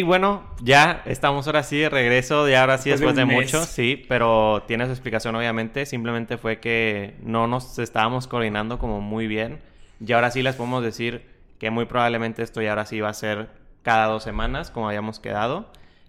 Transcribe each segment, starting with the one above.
Bueno, ya estamos ahora sí de regreso, de ahora sí después de, mucho, sí, pero tiene su explicación obviamente, simplemente fue que no nos estábamos coordinando como muy bien. Y ahora sí les podemos decir que muy probablemente esto ya ahora sí va a ser cada dos semanas como habíamos quedado.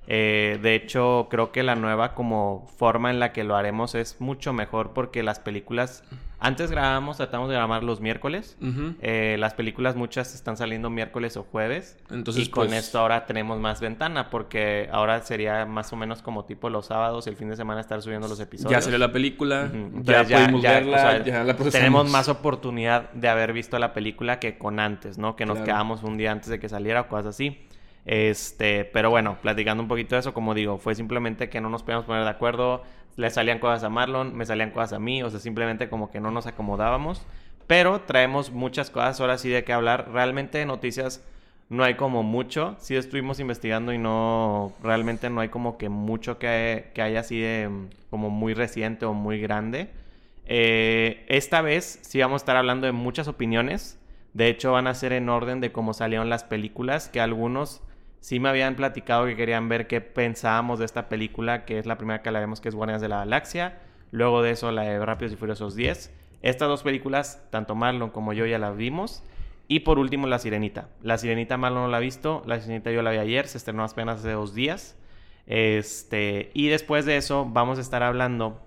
Eh, de hecho, creo que la nueva como forma en la que lo haremos es mucho mejor porque las películas, antes grabábamos, tratamos de grabar los miércoles. Eh, las películas muchas están saliendo miércoles o jueves. Entonces, y con pues esto ahora tenemos más ventana porque ahora sería más o menos como tipo los sábados, el fin de semana estar subiendo los episodios. Ya salió la película, ya, pudimos verla, ya la Tenemos más oportunidad de haber visto la película que con antes, ¿no? Que nos quedamos un día antes de que saliera o cosas así. Este, pero bueno, platicando un poquito de eso, como digo, fue simplemente que no nos podíamos poner de acuerdo, le salían cosas a Marlon, me salían cosas a mí, o sea, simplemente como que no nos acomodábamos. Pero traemos muchas cosas ahora sí de qué hablar. Realmente de noticias no hay como mucho. Sí estuvimos investigando y no, realmente no hay como que mucho que, que haya así de como muy reciente o muy grande. Eh, esta vez sí vamos a estar hablando de muchas opiniones. De hecho, van a ser en orden de cómo salieron las películas, que algunos sí me habían platicado que querían ver qué pensábamos de esta película, que es la primera que la vemos, que es Guardianes de la Galaxia. Luego de eso, la de Rápidos y Furiosos 10. Estas dos películas, tanto Marlon como yo ya las vimos. Y por último, La Sirenita. La Sirenita Marlon no la ha visto. La Sirenita yo la vi ayer. Se estrenó apenas hace dos días. Este, y después de eso, vamos a estar hablando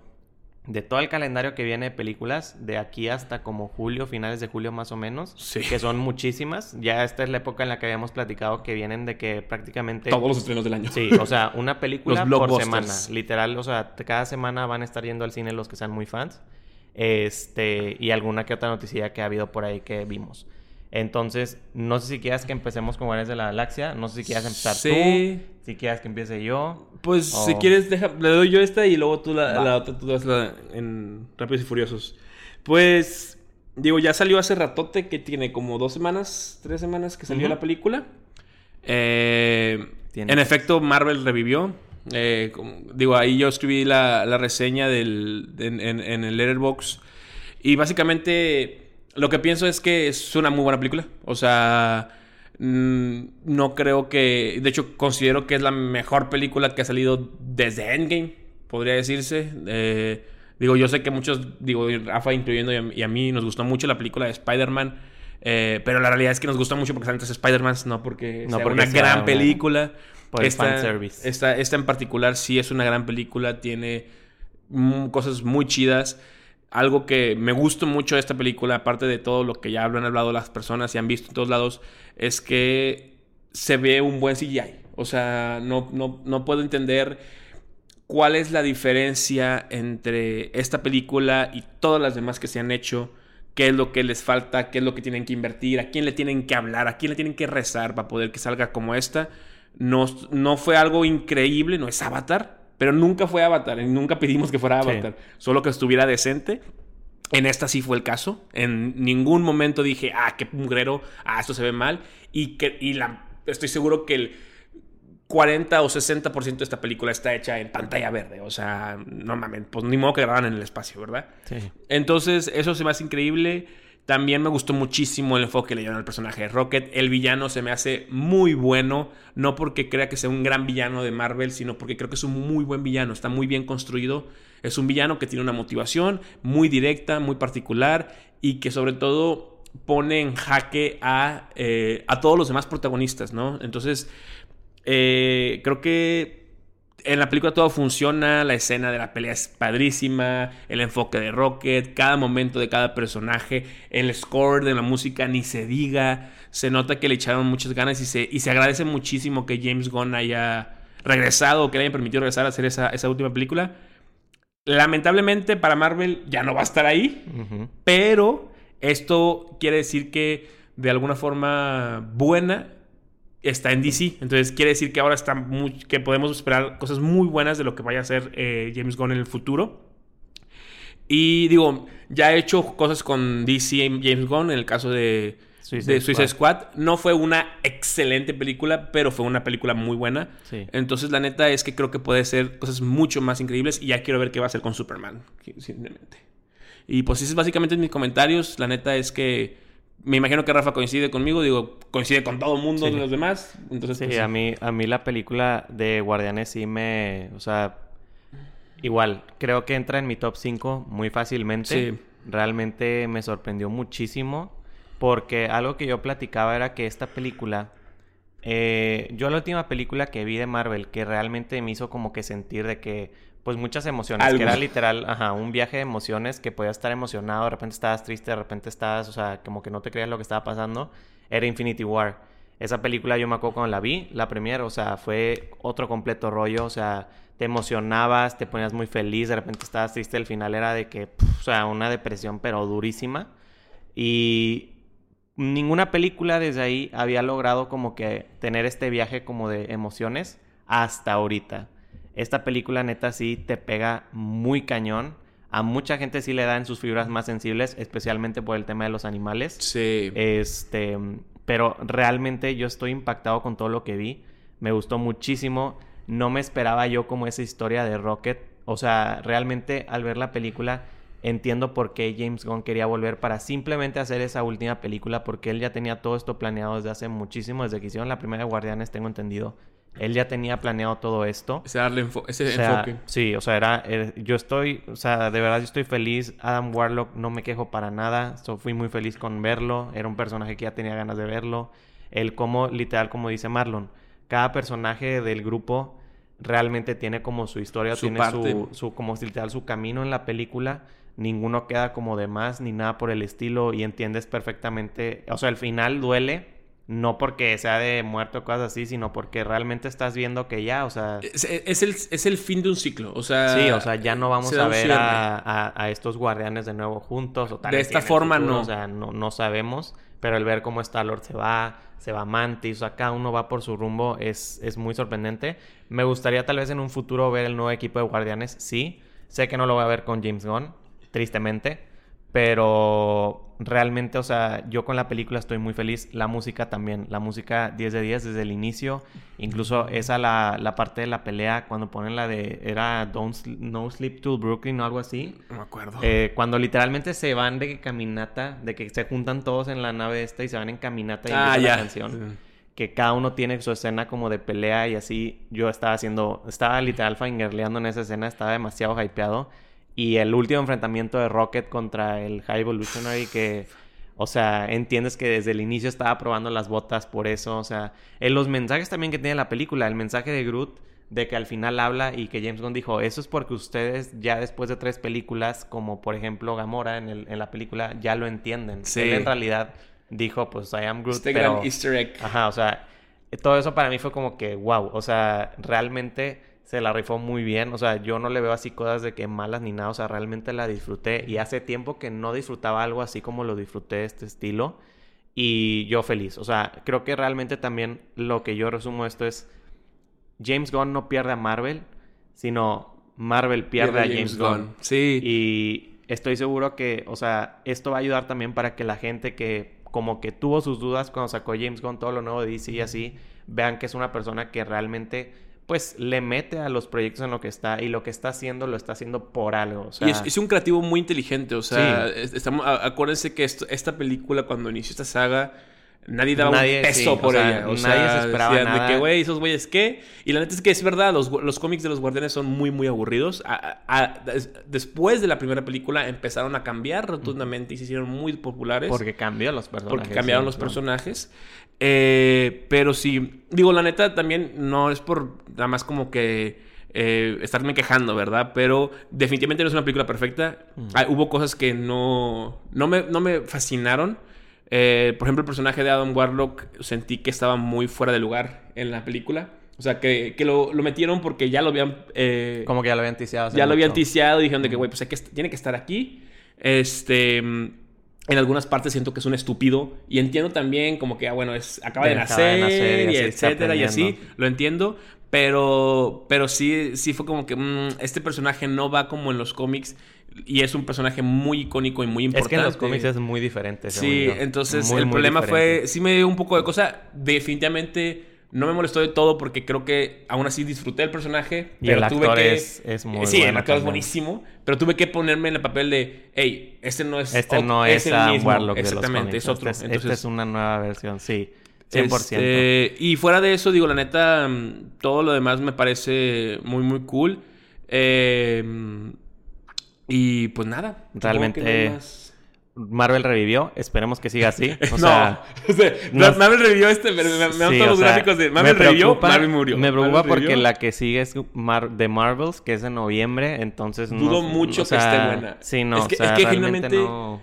de todo el calendario que viene de películas, de aquí hasta como julio, finales de julio más o menos, sí. que son muchísimas. Ya esta es la época en la que habíamos platicado que vienen de que prácticamente... Todos los estrenos del año. Sí, o sea, una película por semana. Literal, o sea, cada semana van a estar yendo al cine los que sean muy fans. Este, y alguna que otra noticia que ha habido por ahí que vimos. Entonces, no sé si quieras que empecemos con Guardianes de la Galaxia. No sé si quieras empezar tú. Si quieres que empiece yo. Pues si quieres, deja, le doy yo esta y luego tú la, otra, tú das la en Rápidos y Furiosos. Pues, digo, ya salió hace ratote que tiene como dos semanas, tres semanas que salió la película. Eh, en efecto, Marvel revivió. Eh, digo, ahí yo escribí la, reseña del, en, en el Letterboxd. Y básicamente lo que pienso es que es una muy buena película. O sea, mm, no creo que... De hecho, considero que es la mejor película que ha salido desde Endgame, podría decirse. Eh, digo, yo sé que muchos, digo, Rafa incluyendo y a, mí, nos gustó mucho la película de Spider-Man. Eh, pero la realidad es que nos gusta mucho porque antes Spider-Man, no porque no sea una gran película. Por esta, esta, esta en particular sí es una gran película, tiene mm, cosas muy chidas algo que me gusta mucho de esta película, aparte de todo lo que ya han hablado las personas y han visto en todos lados, es que se ve un buen CGI. O sea, no, no, puedo entender cuál es la diferencia entre esta película y todas las demás que se han hecho. ¿Qué es lo que les falta? ¿Qué es lo que tienen que invertir? ¿A quién le tienen que hablar? ¿A quién le tienen que rezar para poder que salga como esta? No, no fue algo increíble, no es Avatar, pero nunca fue Avatar, nunca pedimos que fuera Avatar, solo que estuviera decente. En esta sí fue el caso. En ningún momento dije, ah, qué mugrero, ah, esto se ve mal. Y, que, y la, estoy seguro que el 40 o 60% de esta película está hecha en pantalla verde. O sea, no mames, pues ni modo que graban en el espacio, ¿verdad? Sí. Entonces, eso se me hace increíble. También me gustó muchísimo el enfoque que le dieron al personaje de Rocket. El villano se me hace muy bueno, no porque crea que sea un gran villano de Marvel, sino porque creo que es un muy buen villano, está muy bien construido. Es un villano que tiene una motivación muy directa, muy particular y que sobre todo pone en jaque a, eh, a todos los demás protagonistas, ¿no? Entonces, eh, creo que en la película todo funciona, la escena de la pelea es padrísima, el enfoque de Rocket, cada momento de cada personaje, el score de la música ni se diga, se nota que le echaron muchas ganas y se, y se agradece muchísimo que James Gunn haya regresado, que le hayan permitido regresar a hacer esa, última película. Lamentablemente para Marvel ya no va a estar ahí, pero esto quiere decir que de alguna forma buena está en DC. Entonces quiere decir que ahora está muy, que podemos esperar cosas muy buenas de lo que vaya a hacer eh, James Gunn en el futuro. Y digo, ya he hecho cosas con DC y James Gunn en el caso de Suicide, Squad. No fue una excelente película, pero fue una película muy buena. Entonces la neta es que creo que puede ser cosas mucho más increíbles y ya quiero ver qué va a hacer con Superman, simplemente. Y pues ese es básicamente mis comentarios. La neta es que me imagino que Rafa coincide conmigo, digo, coincide con todo el mundo de los demás. Entonces, sí, pues, a mí, a mí la película de Guardianes sí me, o sea, igual, creo que entra en mi top 5 muy fácilmente. Sí. Realmente me sorprendió muchísimo porque algo que yo platicaba era que esta película, eh, yo la última película que vi de Marvel que realmente me hizo como que sentir de que pues muchas emociones, que era literal, ajá, un viaje de emociones que podías estar emocionado, de repente estabas triste, de repente estabas, o sea, como que no te creías lo que estaba pasando, era Infinity War. Esa película yo me acuerdo cuando la vi, la primera, o sea, fue otro completo rollo, o sea, te emocionabas, te ponías muy feliz, de repente estabas triste, el final era de que, o sea, una depresión pero durísima. Y ninguna película desde ahí había logrado como que tener este viaje como de emociones hasta ahorita. Esta película neta sí te pega muy cañón. A mucha gente sí le da en sus fibras más sensibles, especialmente por el tema de los animales. Sí. Este, pero realmente yo estoy impactado con todo lo que vi. Me gustó muchísimo. No me esperaba yo como esa historia de Rocket. O sea, realmente al ver la película entiendo por qué James Gunn quería volver para simplemente hacer esa última película porque él ya tenía todo esto planeado desde hace muchísimo, desde que hicieron la primera de Guardianes, tengo entendido él ya tenía planeado todo esto. Ese, darle ese enfoque. Sí, o sea, era, eh, yo estoy, o sea, de verdad yo estoy feliz. Adam Warlock no me quejo para nada. So, fui muy feliz con verlo. Era un personaje que ya tenía ganas de verlo. Él como, literal, como dice Marlon, cada personaje del grupo realmente tiene como su historia, tiene su, su, como literal, su camino en la película. Ninguno queda como de más ni nada por el estilo y entiendes perfectamente, o sea, el final duele no porque sea de muerto o cosas así, sino porque realmente estás viendo que ya, o sea... Es, el, es el, fin de un ciclo, o sea... Sí, o sea, ya no vamos a ver a, estos guardianes de nuevo juntos. O tal de esta forma no. O sea, no, no sabemos, pero el ver cómo Star-Lord se va, se va Mantis, o sea, cada uno va por su rumbo, es, es muy sorprendente. Me gustaría tal vez en un futuro ver el nuevo equipo de guardianes, sí. Sé que no lo voy a ver con James Gunn, tristemente. Pero realmente, o sea, yo con la película estoy muy feliz. La música también. La música 10 de 10 desde el inicio. Incluso esa, la, la parte de la pelea, cuando ponen la de. Era Don't No Sleep to Brooklyn o algo así. No me acuerdo. Eh, cuando literalmente se van de caminata, de que se juntan todos en la nave esta y se van en caminata y ah, la canción. Que cada uno tiene su escena como de pelea y así. Yo estaba haciendo. Estaba literal fingerleando en esa escena. Estaba demasiado hypeado. Y el último enfrentamiento de Rocket contra el High Evolutionary que... O sea, entiendes que desde el inicio estaba probando las botas por eso. O sea, en los mensajes también que tiene la película, el mensaje de Groot, de que al final habla y que James Gunn dijo, eso es porque ustedes ya después de tres películas, como por ejemplo Gamora en, el, en la película, ya lo entienden. Sí. Él en realidad dijo, pues I am Groot. Este gran easter egg. Ajá, o sea, todo eso para mí fue como que, wow, o sea, realmente se la rifó muy bien. O sea, yo no le veo así cosas de que malas ni nada. O sea, realmente la disfruté. Y hace tiempo que no disfrutaba algo así como lo disfruté de este estilo. Y yo feliz. O sea, creo que realmente también lo que yo resumo esto es. James Gunn no pierde a Marvel, sino Marvel pierde, a James, Gunn. Sí. Y estoy seguro que, o sea, esto va a ayudar también para que la gente que como que tuvo sus dudas cuando sacó James Gunn todo lo nuevo de DC y así, vean que es una persona que realmente pues le mete a los proyectos en lo que está y lo que está haciendo lo está haciendo por algo. Y es, un creativo muy inteligente, o sea, estamos, acuérdense que esta película cuando inició esta saga Nadie daba un peso por ella. nadie se esperaba nada. De que, güey, esos güeyes, ¿qué? Y la neta es que es verdad, los, los cómics de los guardianes son muy, muy aburridos. después de la primera película empezaron a cambiar rotundamente y se hicieron muy populares. Porque cambió los personajes. Porque cambiaron los personajes. Eh, pero sí, digo, la neta también no es por nada más como que... Eh, estarme quejando, ¿verdad? Pero definitivamente no es una película perfecta. hubo cosas que no, no, me, no me fascinaron. Eh, por ejemplo, el personaje de Adam Warlock sentí que estaba muy fuera de lugar en la película. O sea, que, lo, metieron porque ya lo habían... Eh, Como que ya lo habían ticiado. Ya lo habían ticiado y dijeron de que, güey, pues que, tiene que estar aquí. Este... En algunas partes siento que es un estúpido. Y entiendo también como que, ah, bueno, es, acaba de, nacer, y, etcétera, y así. Lo entiendo. Pero, pero sí, sí fue como que mm, este personaje no va como en los cómics y es un personaje muy icónico y muy importante. Es que en los cómics es muy diferente. Sí, entonces el problema fue, sí me dio un poco de cosa. Definitivamente No me molestó de todo porque creo que aún así disfruté del personaje. Y pero el tuve actor que... es, es muy Sí, el actor es buenísimo. Pero tuve que ponerme en el papel de, hey, este no es. Este no es, el Sam mismo". Warlock de los Exactamente, cómics. es otro. Este es, Entonces, esta es una nueva versión, sí. 100%. este, y fuera de eso, digo, la neta, mm, todo lo demás me parece muy, muy cool. Eh, y pues nada. Realmente- más. Marvel revivió, esperemos que siga así. O no, sea, o sea, no- Marvel revivió este, me, me, me dan sí, todos los sea, gráficos de Marvel revivió, Marvel murió. Me preocupa Marvel porque revivió. la que sigue es Mar- de Marvels, que es en noviembre, entonces no- Dudo mucho o que esté buena. Sí, no, Es que- o sea, es que realmente genuinamente- no...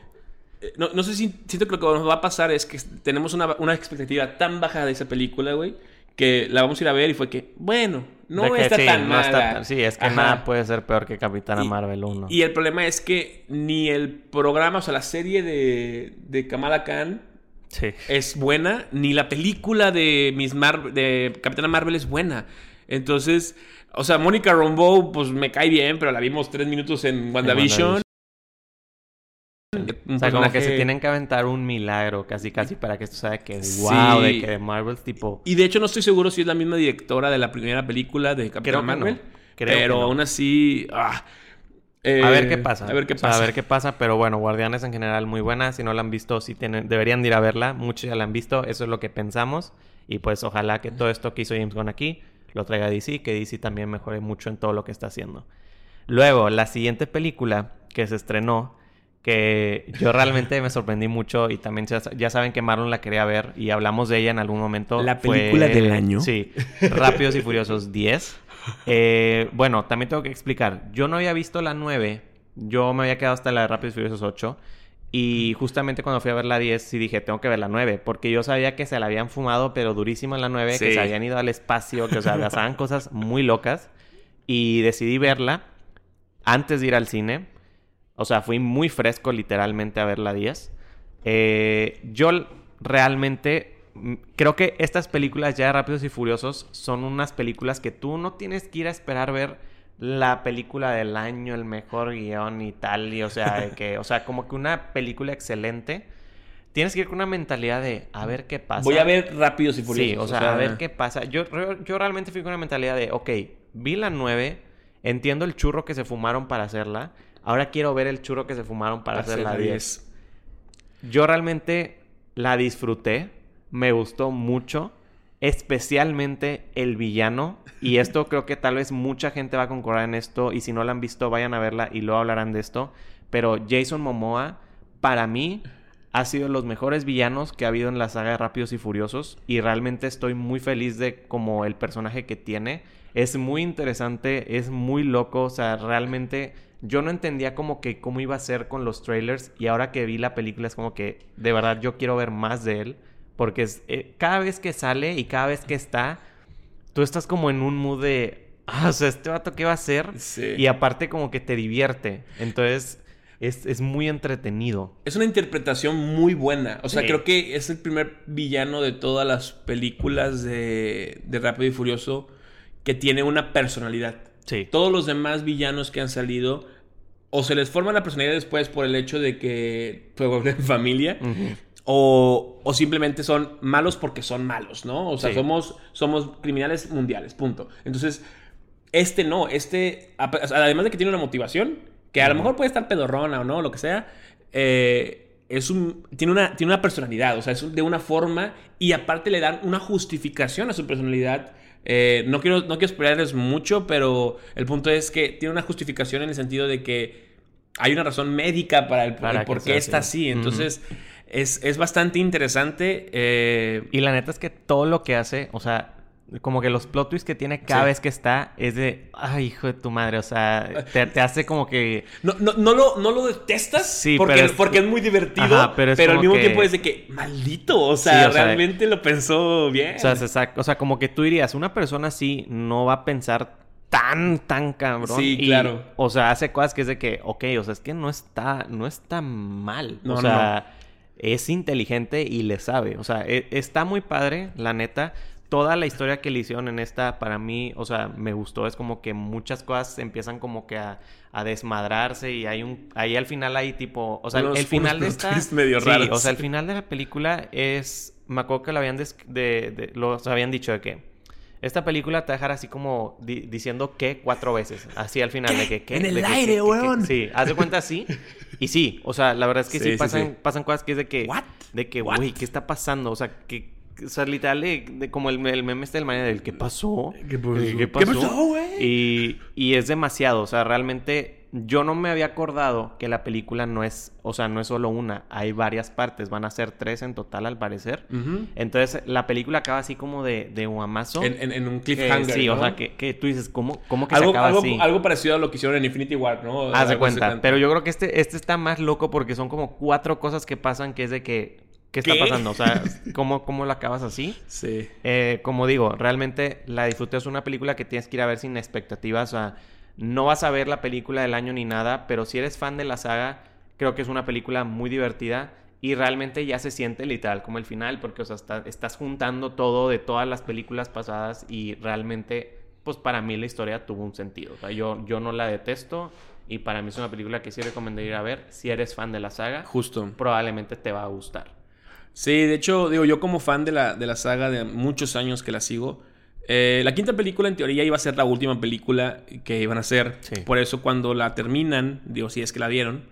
Eh, No, no sé si siento que lo que nos va a pasar es que tenemos una, una expectativa tan baja de esa película, güey, que la vamos a ir a ver y fue que, bueno, no que está sí, tan no mala. está tan- sí, es que Ajá. nada puede ser peor que Capitana Y- Marvel 1. Y el problema es que ni el programa, o sea, la serie de, de Kamala Khan Sí. es buena, ni la película de Miss Mar de Capitana Marvel es buena. Entonces, o sea, Mónica Rambeau, pues me cae bien, pero la vimos tres minutos en WandaVision. O sea, como que se tienen que aventar un milagro casi casi para que esto sea de que Sí. wow, de que de Marvel tipo... Y de hecho no estoy seguro si es la misma directora de la primera película de que Marvel. no. Pero no. aún así... ah, eh, A ver qué pasa. A ver qué O sea, pasa. a ver qué pasa, pero bueno, Guardianes en general muy buena. Si no la han visto, sí tienen, deberían de ir a verla. Muchos ya la han visto, eso es lo que pensamos. Y pues ojalá que todo esto que hizo James Gunn aquí lo traiga a DC, que DC también mejore mucho en todo lo que está haciendo. Luego, la siguiente película que se estrenó, que yo realmente me sorprendí mucho y también ya, saben que Marlon la quería ver y hablamos de ella en algún momento. ¿La fue- película del año? Sí, Rápidos y Furiosos 10. Eh, bueno, también tengo que explicar. Yo no había visto la 9. Yo me había quedado hasta la de Rápidos y Furiosos 8. Y justamente cuando fui a ver la 10, sí dije, tengo que ver la 9. Porque yo sabía que se la habían fumado, pero durísimo en la 9. Que se habían ido al espacio, que, o sea, pasaban cosas muy locas. Y decidí verla antes de ir al cine. O sea, fui muy fresco literalmente a ver la 10. Eh, yo realmente mm, creo que estas películas ya de Rápidos y Furiosos son unas películas que tú no tienes que ir a esperar ver la película del año, el mejor guion y tal. Y o sea, que, o sea, como que una película excelente. Tienes que ir con una mentalidad de a ver qué pasa. Voy a ver Rápidos y Furiosos. Sí, o sea, a ver qué pasa. Yo, yo, yo realmente fui con una mentalidad de, ok, vi la 9, entiendo el churro que se fumaron para hacerla, ahora quiero ver el churro que se fumaron para, hacer la 10. Yo realmente la disfruté, me gustó mucho, especialmente el villano, y esto creo que tal vez mucha gente va a concordar en esto, y si no la han visto, vayan a verla y luego hablarán de esto, pero Jason Momoa, para mí, ha sido de los mejores villanos que ha habido en la saga de Rápidos y Furiosos, y realmente estoy muy feliz de como el personaje que tiene. Es muy interesante, es muy loco, o sea, realmente yo no entendía como que cómo iba a ser con los trailers y ahora que vi la película es como que de verdad yo quiero ver más de él porque es, eh, cada vez que sale y cada vez que está, tú estás como en un mood de, ah, o sea, este vato qué va a hacer Sí. y aparte como que te divierte, entonces es, es muy entretenido. Es una interpretación muy buena. O sea, Sí. creo que es el primer villano de todas las películas de, de Rápido y Furioso que tiene una personalidad. Sí. Todos los demás villanos que han salido o se les forma la personalidad después por el hecho de que fue en familia o, o simplemente son malos porque son malos, ¿no? O sea, Sí. somos, somos criminales mundiales, punto. Entonces, este no, este, además de que tiene una motivación, que a lo mejor puede estar pedorrona o no, lo que sea, eh, es un, tiene, una, tiene una personalidad, o sea, es de una forma y aparte le dan una justificación a su personalidad. Eh, no, quiero, no quiero esperarles mucho, pero el punto es que tiene una justificación en el sentido de que hay una razón médica para el, Para el por qué está así. así. Entonces, es, es bastante interesante. eh, Y la neta es que todo lo que hace, o sea, como que los plot twists que tiene cada Sí. vez que está es de, ay, hijo de tu madre, o sea, te, te hace como que... no, no, no, lo, no lo detestas Sí, porque, pero es- porque es muy divertido, Ajá, pero al mismo que- tiempo es de que, maldito, o sea, Sí, o sea, realmente lo pensó bien. O sea, o sea, como que tú dirías, una persona así no va a pensar tan, tan cabrón. Sí, Y, claro. O sea, hace cosas que es de que, ok, o sea, es que no está, no está mal. No, o sea, es inteligente y le sabe. O sea, e- está muy padre, la neta. toda la historia que le hicieron en esta, para mí, o sea, me gustó. Es como que muchas cosas empiezan como que a, desmadrarse y hay un... Ahí al final hay tipo... O sea, el final de esta... Medio sí, o sea, el final de la película es... Me acuerdo que lo habían, de, de, los habían dicho de que esta película te va a dejar así como diciendo que cuatro veces. Así al final de que... ¿qué? En el aire, weón. Sí, haz de cuenta así. Y sí, o sea, la verdad es que sí, pasan, pasan cosas que es de que... ¿What? De que, güey, ¿qué está pasando? O sea, que... O sea, literal, de, como el, el, meme este del manera del ¿qué pasó? ¿Qué pasó? ¿Qué pasó, güey? Y, y es demasiado. O sea, realmente yo no me había acordado que la película no es, o sea, no es solo una, hay varias partes, van a ser tres en total al parecer. Entonces la película acaba así como de, de guamazo. En, en, un cliffhanger. sí, o sea, que, que, tú dices, ¿cómo, cómo que se acaba algo, así? Algo parecido a lo que hicieron en Infinity War, ¿no? Haz de cuenta, pero yo creo que este, este está más loco porque son como cuatro cosas que pasan que es de que ¿Qué, está pasando? O sea, ¿cómo, ¿cómo la acabas así? Sí. Eh, como digo, realmente la disfruté. Es una película que tienes que ir a ver sin expectativas. O sea, no vas a ver la película del año ni nada, pero si eres fan de la saga, creo que es una película muy divertida y realmente ya se siente literal como el final, porque o sea, estás juntando todo de todas las películas pasadas y realmente, pues para mí la historia tuvo un sentido. O sea, yo, yo no la detesto y para mí es una película que sí recomendaría ir a ver. Si eres fan de la saga, justo, probablemente te va a gustar. Sí, de hecho, digo, yo como fan de la, de la saga de muchos años que la sigo, eh, la quinta película en teoría iba a ser la última película que iban a hacer. Por eso cuando la terminan, digo, si es que la dieron,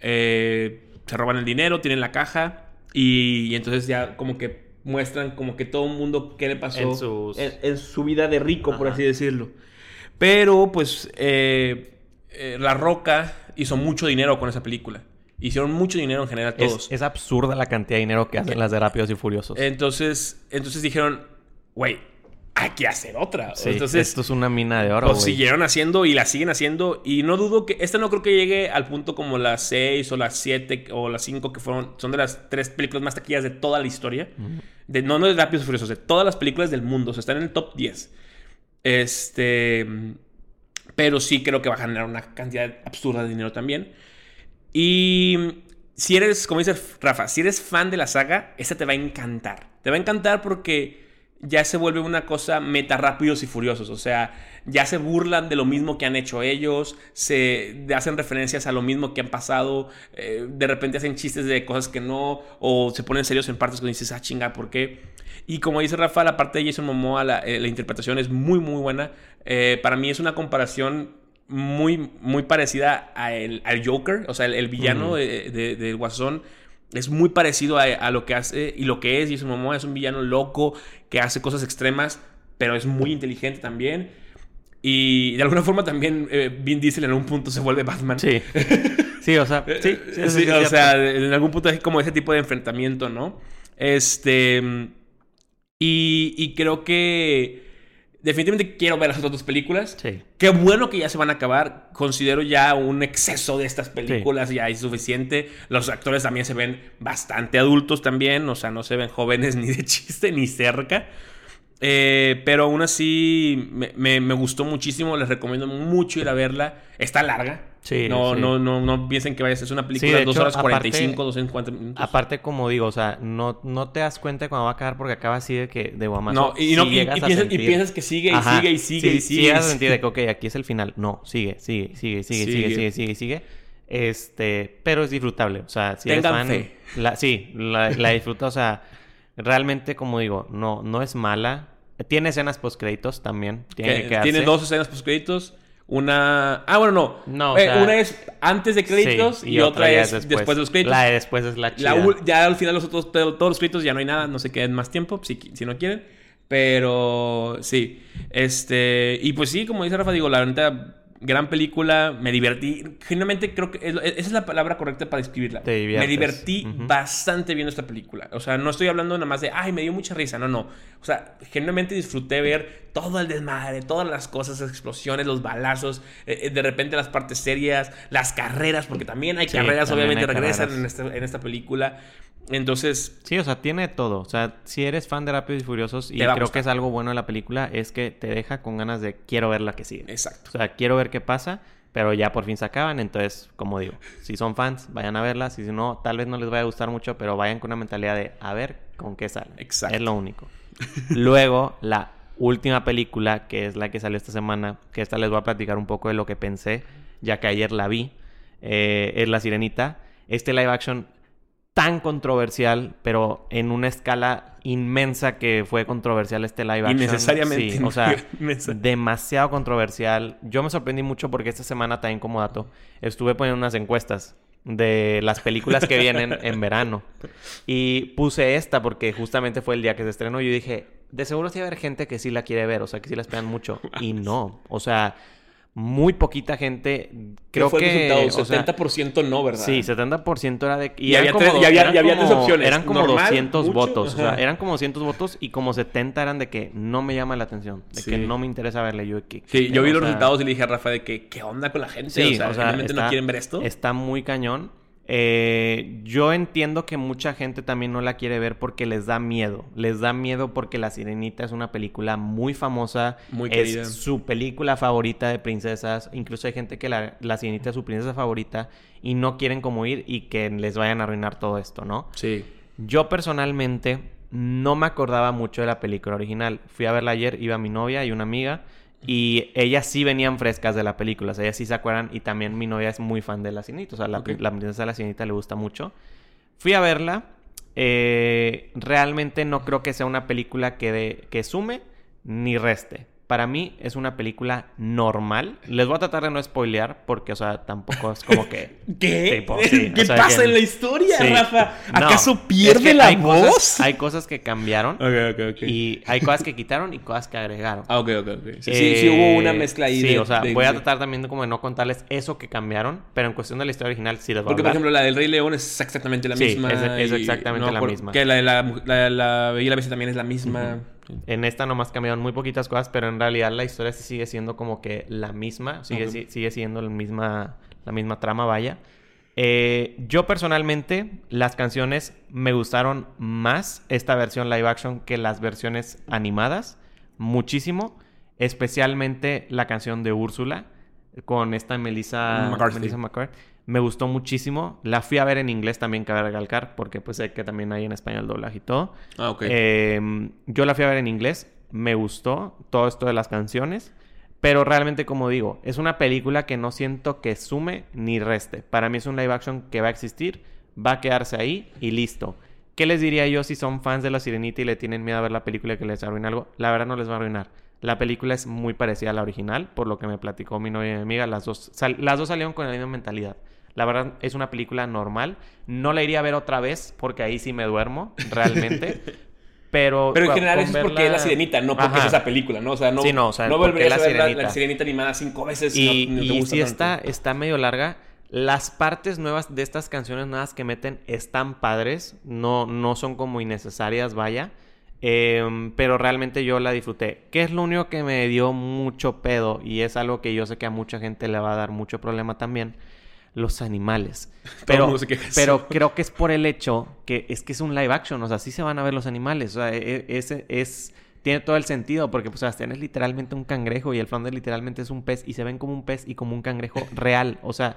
eh, se roban el dinero, tienen la caja y, entonces ya como que muestran como que todo el mundo qué le pasó en, su vida de rico, por así decirlo. Pero pues eh, La Roca hizo mucho dinero con esa película. Hicieron mucho dinero en general todos. Es, absurda la cantidad de dinero que hacen las de Rápidos y Furiosos. Entonces, entonces dijeron, güey, hay que hacer otra. Entonces, esto es una mina de oro. Lo siguieron haciendo y la siguen haciendo. Y no dudo que. Esta no creo que llegue al punto como las 6 o las 7 o las 5 que fueron. Son de las tres películas más taquillas de toda la historia. de, no, no de Rápidos y Furiosos, de todas las películas del mundo. O sea, están en el top 10. Este. Pero sí creo que va a generar una cantidad absurda de dinero también. Y si eres, como dice Rafa, si eres fan de la saga, esta te va a encantar. Te va a encantar porque ya se vuelve una cosa meta rápidos y furiosos. O sea, ya se burlan de lo mismo que han hecho ellos, se hacen referencias a lo mismo que han pasado, eh, de repente hacen chistes de cosas que no, o se ponen serios en partes que dices, ah, chinga, ¿por qué? Y como dice Rafa, la parte de Jason Momoa, la, eh, la interpretación es muy, muy buena. Eh, para mí es una comparación muy, muy parecida a el, al Joker, o sea, el, villano de, de, Guasón es muy parecido a, lo que hace y lo que es. Jason Momoa es un villano loco que hace cosas extremas, pero es muy inteligente también. Y de alguna forma también eh, Vin Diesel en algún punto se vuelve Batman. Sí. Sí, o sea, sí. sí, o sea, en algún punto es como ese tipo de enfrentamiento, ¿no? Este. Y, y creo que Definitivamente quiero ver las otras dos películas. Sí. Qué bueno que ya se van a acabar. Considero ya un exceso de estas películas, ya es suficiente. Los actores también se ven bastante adultos también, o sea, no se ven jóvenes ni de chiste ni cerca. Eh, pero aún así me, me, gustó muchísimo, les recomiendo mucho ir a verla. Está larga. Sí, no, no, no, no piensen que vaya a ser una película de 2 horas 45, 250 minutos. Aparte, como digo, o sea, no, no te das cuenta cuando va a acabar porque acaba así de que de guamazo. No, y, no, y, piensas, y, piensas, que sigue y sigue y sigue y sigue. Sí, a sentir de que, ok, aquí es el final. No, sigue, sigue, sigue, sigue, sigue, sigue, sigue, sigue. Este, pero es disfrutable. O sea, si Tengan eres fan, La, sí, la, la disfruta, o sea, realmente, como digo, no, no es mala. Tiene escenas post créditos también. Tiene, que tiene dos escenas post créditos una. Ah, bueno, no. no eh, una es antes de créditos y, otra, es después. de los créditos. La de después es la chida. ya al final, los otros, todos los créditos ya no hay nada, no se queden más tiempo si, si no quieren. Pero sí. Este. Y pues sí, como dice Rafa, digo, la verdad gran película, me divertí. Generalmente creo que esa es la palabra correcta para describirla. me divertí bastante viendo esta película. O sea, no estoy hablando nada más de, ay, me dio mucha risa. No, no. O sea, genuinamente disfruté ver todo el desmadre, todas las cosas, las explosiones, los balazos, eh, eh, de repente las partes serias, las carreras, porque también hay carreras, obviamente regresan En, esta, en esta película. Entonces. Sí, o sea, tiene todo. O sea, si eres fan de Rápidos y Furiosos, y creo que es algo bueno de la película, es que te deja con ganas de quiero ver la que sigue. Exacto. O sea, quiero ver qué pasa, pero ya por fin se acaban. Entonces, como digo, si son fans, vayan a verlas. Y si no, tal vez no les vaya a gustar mucho, pero vayan con una mentalidad de a ver con qué sale. Exacto. Es lo único. Luego, la última película, que es la que salió esta semana, que esta les voy a platicar un poco de lo que pensé, ya que ayer la vi, eh, es La Sirenita. Este live action tan controversial, pero en una escala inmensa que fue controversial este live action. Innecesariamente. Sí, o sea, demasiado controversial. Yo me sorprendí mucho porque esta semana también como dato estuve poniendo unas encuestas de las películas que vienen en verano. Y puse esta porque justamente fue el día que se estrenó. Y yo dije, de seguro sí va a haber gente que sí la quiere ver, o sea, que sí la esperan mucho. Y no, o sea, muy poquita gente. Creo fue que. El resultado? 70% no, ¿verdad? Sí, 70% era de. Y, había, tres, había, opciones. Eran como 200 votos. O sea, eran como 200 votos y como 70 eran de que no me llama la atención. De que no me interesa verle. Yo, que, sí, yo vi los resultados y le dije a Rafa de que, ¿qué onda con la gente? Sí, o sea, ¿realmente no quieren ver esto? Está muy cañón. Eh, yo entiendo que mucha gente también no la quiere ver porque les da miedo. Les da miedo porque La Sirenita es una película muy famosa. Muy querida. Es su película favorita de princesas. Incluso hay gente que la, la Sirenita es su princesa favorita y no quieren como ir y que les vayan a arruinar todo esto, ¿no? Sí. Yo personalmente no me acordaba mucho de la película original. Fui a verla ayer, iba mi novia y una amiga. Y ellas sí venían frescas de la película, o sea, ellas sí se acuerdan. Y también mi novia es muy fan de La Sirenita, o sea, la, princesa de La Sirenita le gusta mucho. Fui a verla. Eh, realmente no creo que sea una película que, de, que sume ni reste para mí es una película normal. Les voy a tratar de no spoilear porque, o sea, tampoco es como que... ¿Qué? ¿Qué pasa en la historia, Rafa? ¿Acaso pierde la voz? hay cosas que cambiaron. Ok, ok, ok. Y hay cosas que quitaron y cosas que agregaron. Ah, ok, ok, ok. Sí, sí, hubo una mezcla ahí. Sí, o sea, voy a tratar también como de no contarles eso que cambiaron, pero en cuestión de la historia original sí les voy porque, a por ejemplo, la del Rey León es exactamente la misma. es, es exactamente la misma. Que la de la, la, la, Bella y la Bestia también es la misma. En esta nomás cambiaron muy poquitas cosas, pero en realidad la historia sí sigue siendo como que la misma, sigue, sigue siendo la misma, la misma trama, vaya. Eh, yo personalmente, las canciones me gustaron más esta versión live action que las versiones animadas, muchísimo, especialmente la canción de Úrsula con esta Melissa Melissa McCarthy me gustó muchísimo. La fui a ver en inglés también, cabe recalcar, porque pues sé que también hay en español doblaje y todo. Ah, ok. Em, yo la fui a ver en inglés. Me gustó todo esto de las canciones. Pero realmente, como digo, es una película que no siento que sume ni reste. Para mí es un live action que va a existir, va a quedarse ahí y listo. ¿Qué les diría yo si son fans de La Sirenita y le tienen miedo a ver la película que les arruine algo? La verdad no les va a arruinar. La película es muy parecida a la original, por lo que me platicó mi novia y mi amiga. Las dos, las dos salieron con la misma mentalidad. La verdad es una película normal. No la iría a ver otra vez porque ahí sí me duermo, realmente. Pero, Pero en general es porque es la sirenita, no porque es esa película, ¿no? O sea, no, sí, no, o sea, no volverías a ver la, sirenita animada cinco veces. Y, no, y si está, está medio larga. Las partes nuevas de estas canciones nuevas que meten están padres. No, no son como innecesarias, vaya. Em, pero realmente yo la disfruté. ¿Qué es lo único que me dio mucho pedo? Y es algo que yo sé que a mucha gente le va a dar mucho problema también los animales. Pero, pero creo que es por el hecho que es que es un live action, o sea, sí se van a ver los animales, o sea, e, e, es, es, tiene todo el sentido, porque pues Sebastián es literalmente un cangrejo y el Flounder literalmente es un pez y se ven como un pez y como un cangrejo real, o sea,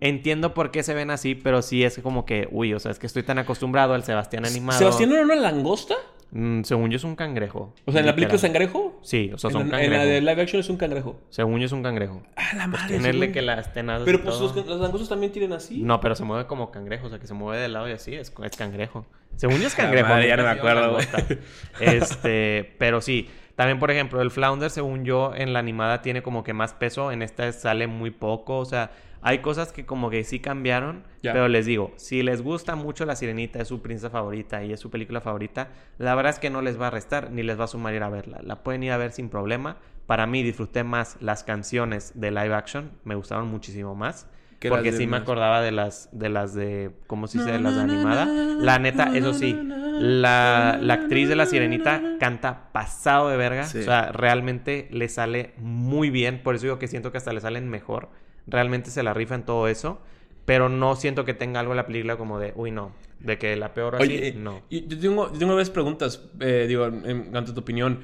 entiendo por qué se ven así, pero sí es como que, uy, o sea, es que estoy tan acostumbrado al Sebastián animado. ¿Sebastián era una langosta? Mm, según yo es un cangrejo. O sea, ¿en la película es cangrejo? Sí, o sea, son cangrejos. En la de live action es un cangrejo. Según yo es un cangrejo. Ah, la pues madre. tenerle que las tenas. Pero pues los, los, también tienen así. No, pero se mueve como cangrejo, o sea, que se mueve de lado y así, es, es cangrejo. Según yo es cangrejo. ya no me acuerdo. este, pero sí. También, por ejemplo, el flounder, según yo, en la animada tiene como que más peso. En esta sale muy poco. O sea, hay cosas que como que sí cambiaron, pero les digo, si les gusta mucho La Sirenita, es su princesa favorita y es su película favorita, la verdad es que no les va a restar ni les va a sumar ir a verla. La pueden ir a ver sin problema. Para mí disfruté más las canciones de live action, me gustaron muchísimo más. Porque sí me acordaba de las de las de ¿cómo se dice? de las de animada. La neta, eso sí, la, la, actriz de la sirenita canta pasado de verga. O sea, realmente le sale muy bien. Por eso digo que siento que hasta le salen mejor realmente se la rifa en todo eso. Pero no siento que tenga algo en la película como de, uy, no. De que la peor así, no. Yo tengo, yo tengo varias preguntas, eh, digo, en cuanto a tu opinión.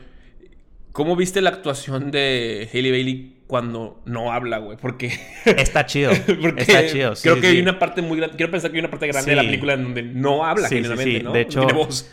¿Cómo viste la actuación de Hailey Bailey cuando no habla, güey? Porque... Está chido. está chido. creo que hay una parte muy grande... Quiero pensar que hay una parte grande de la película en donde no habla generalmente, ¿no? De hecho,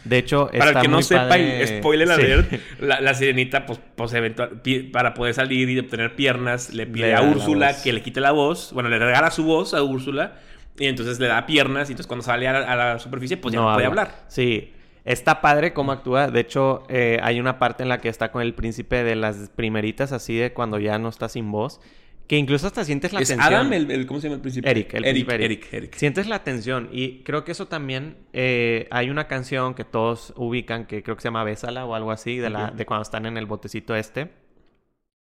de hecho Para el que no sepa, y spoiler alert, la, la sirenita, pues, pues eventual, para poder salir y obtener piernas, le pide a Úrsula que le quite la voz. Bueno, le regala su voz a Úrsula. Y entonces le da piernas y entonces cuando sale a la, superficie, pues ya no, puede hablar. Sí. Está padre cómo actúa. De hecho, eh, hay una parte en la que está con el príncipe de las primeritas, así de cuando ya no está sin voz. Que incluso hasta sientes la ¿Es tensión. Adam, el, ¿cómo se llama el príncipe? Eric, el Eric, Eric, Eric, Sientes la tensión. Y creo que eso también. Eh, hay una canción que todos ubican que creo que se llama Bésala o algo así, de, la, de cuando están en el botecito este.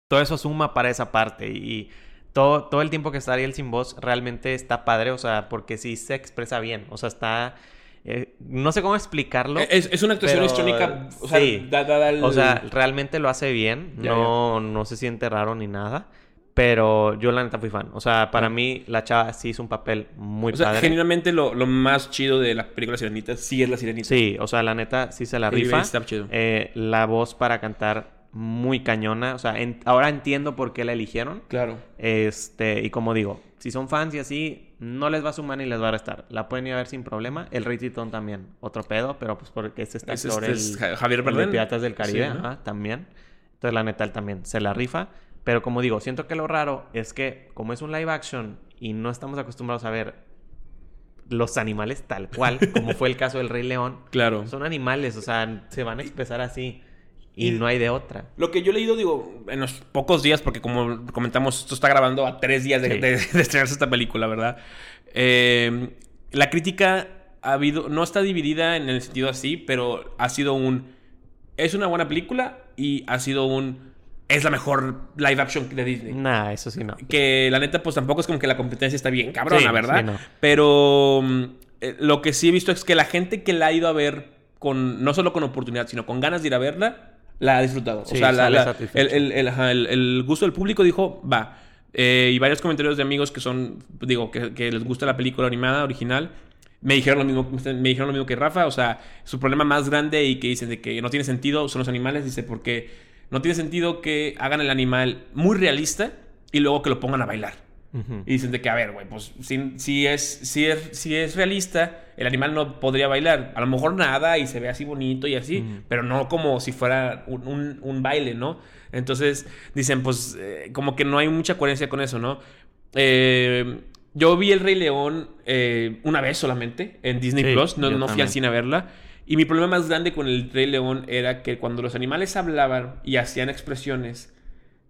Todo eso suma para esa parte. Y todo, todo el tiempo que está Ariel sin voz realmente está padre. O sea, porque sí se expresa bien. O sea, está eh, no sé cómo explicarlo. Es, una actuación histórica. O sea, sí. o sea, realmente lo hace bien. no, no se siente raro ni nada. Pero yo la neta fui fan. O sea, para mí la chava sí hizo un papel muy o sea, Genuinamente lo, más chido de la película Sirenita sí es la Sirenita. Sí, o sea, la neta sí se la rifa. Eh, la voz para cantar muy cañona. O sea, ahora entiendo por qué la eligieron. Claro. Este, y como digo, si son fans y así, no les va a sumar ni les va a restar. La pueden ir a ver sin problema. El Rey también, otro pedo, pero pues porque es este actor, este el, Javier de Piratas del Caribe, también. Entonces, la neta, él también se la rifa. Pero como digo, siento que lo raro es que, como es un live action y no estamos acostumbrados a ver los animales tal cual, como fue el caso del Rey León, claro. son animales, o sea, se van a expresar así. Y, no hay de otra. Lo que yo he leído, digo, en los pocos días, porque como comentamos, esto está grabando a tres días de, estrenarse esta película, ¿verdad? Eh, la crítica ha habido, no está dividida en el sentido así, pero ha sido un, es una buena película y ha sido un, es la mejor live action de Disney. Nah, eso sí no. Que la neta, pues tampoco es como que la competencia está bien cabrona, ¿verdad? Pero mm, eh, lo que sí he visto es que la gente que la ha ido a ver con, no solo con oportunidad, sino con ganas de ir a verla, la ha disfrutado. o sea, el, gusto del público dijo, va. Eh, y varios comentarios de amigos que son, digo, que, les gusta la película animada, original, me dijeron lo mismo, me dijeron lo mismo que Rafa. O sea, su problema más grande y que dicen de que no tiene sentido son los animales. Dice, porque no tiene sentido que hagan el animal muy realista y luego que lo pongan a bailar. Y dicen de que, a ver, güey, pues si, si, es, si, es, si es realista, el animal no podría bailar. A lo mejor nada y se ve así bonito y así, pero no como si fuera un, un, baile, ¿no? Entonces dicen, pues eh, como que no hay mucha coherencia con eso, ¿no? Eh, yo vi El Rey León eh, una vez solamente en Disney Plus, no, no fui al cine a verla. Y mi problema más grande con El Rey León era que cuando los animales hablaban y hacían expresiones,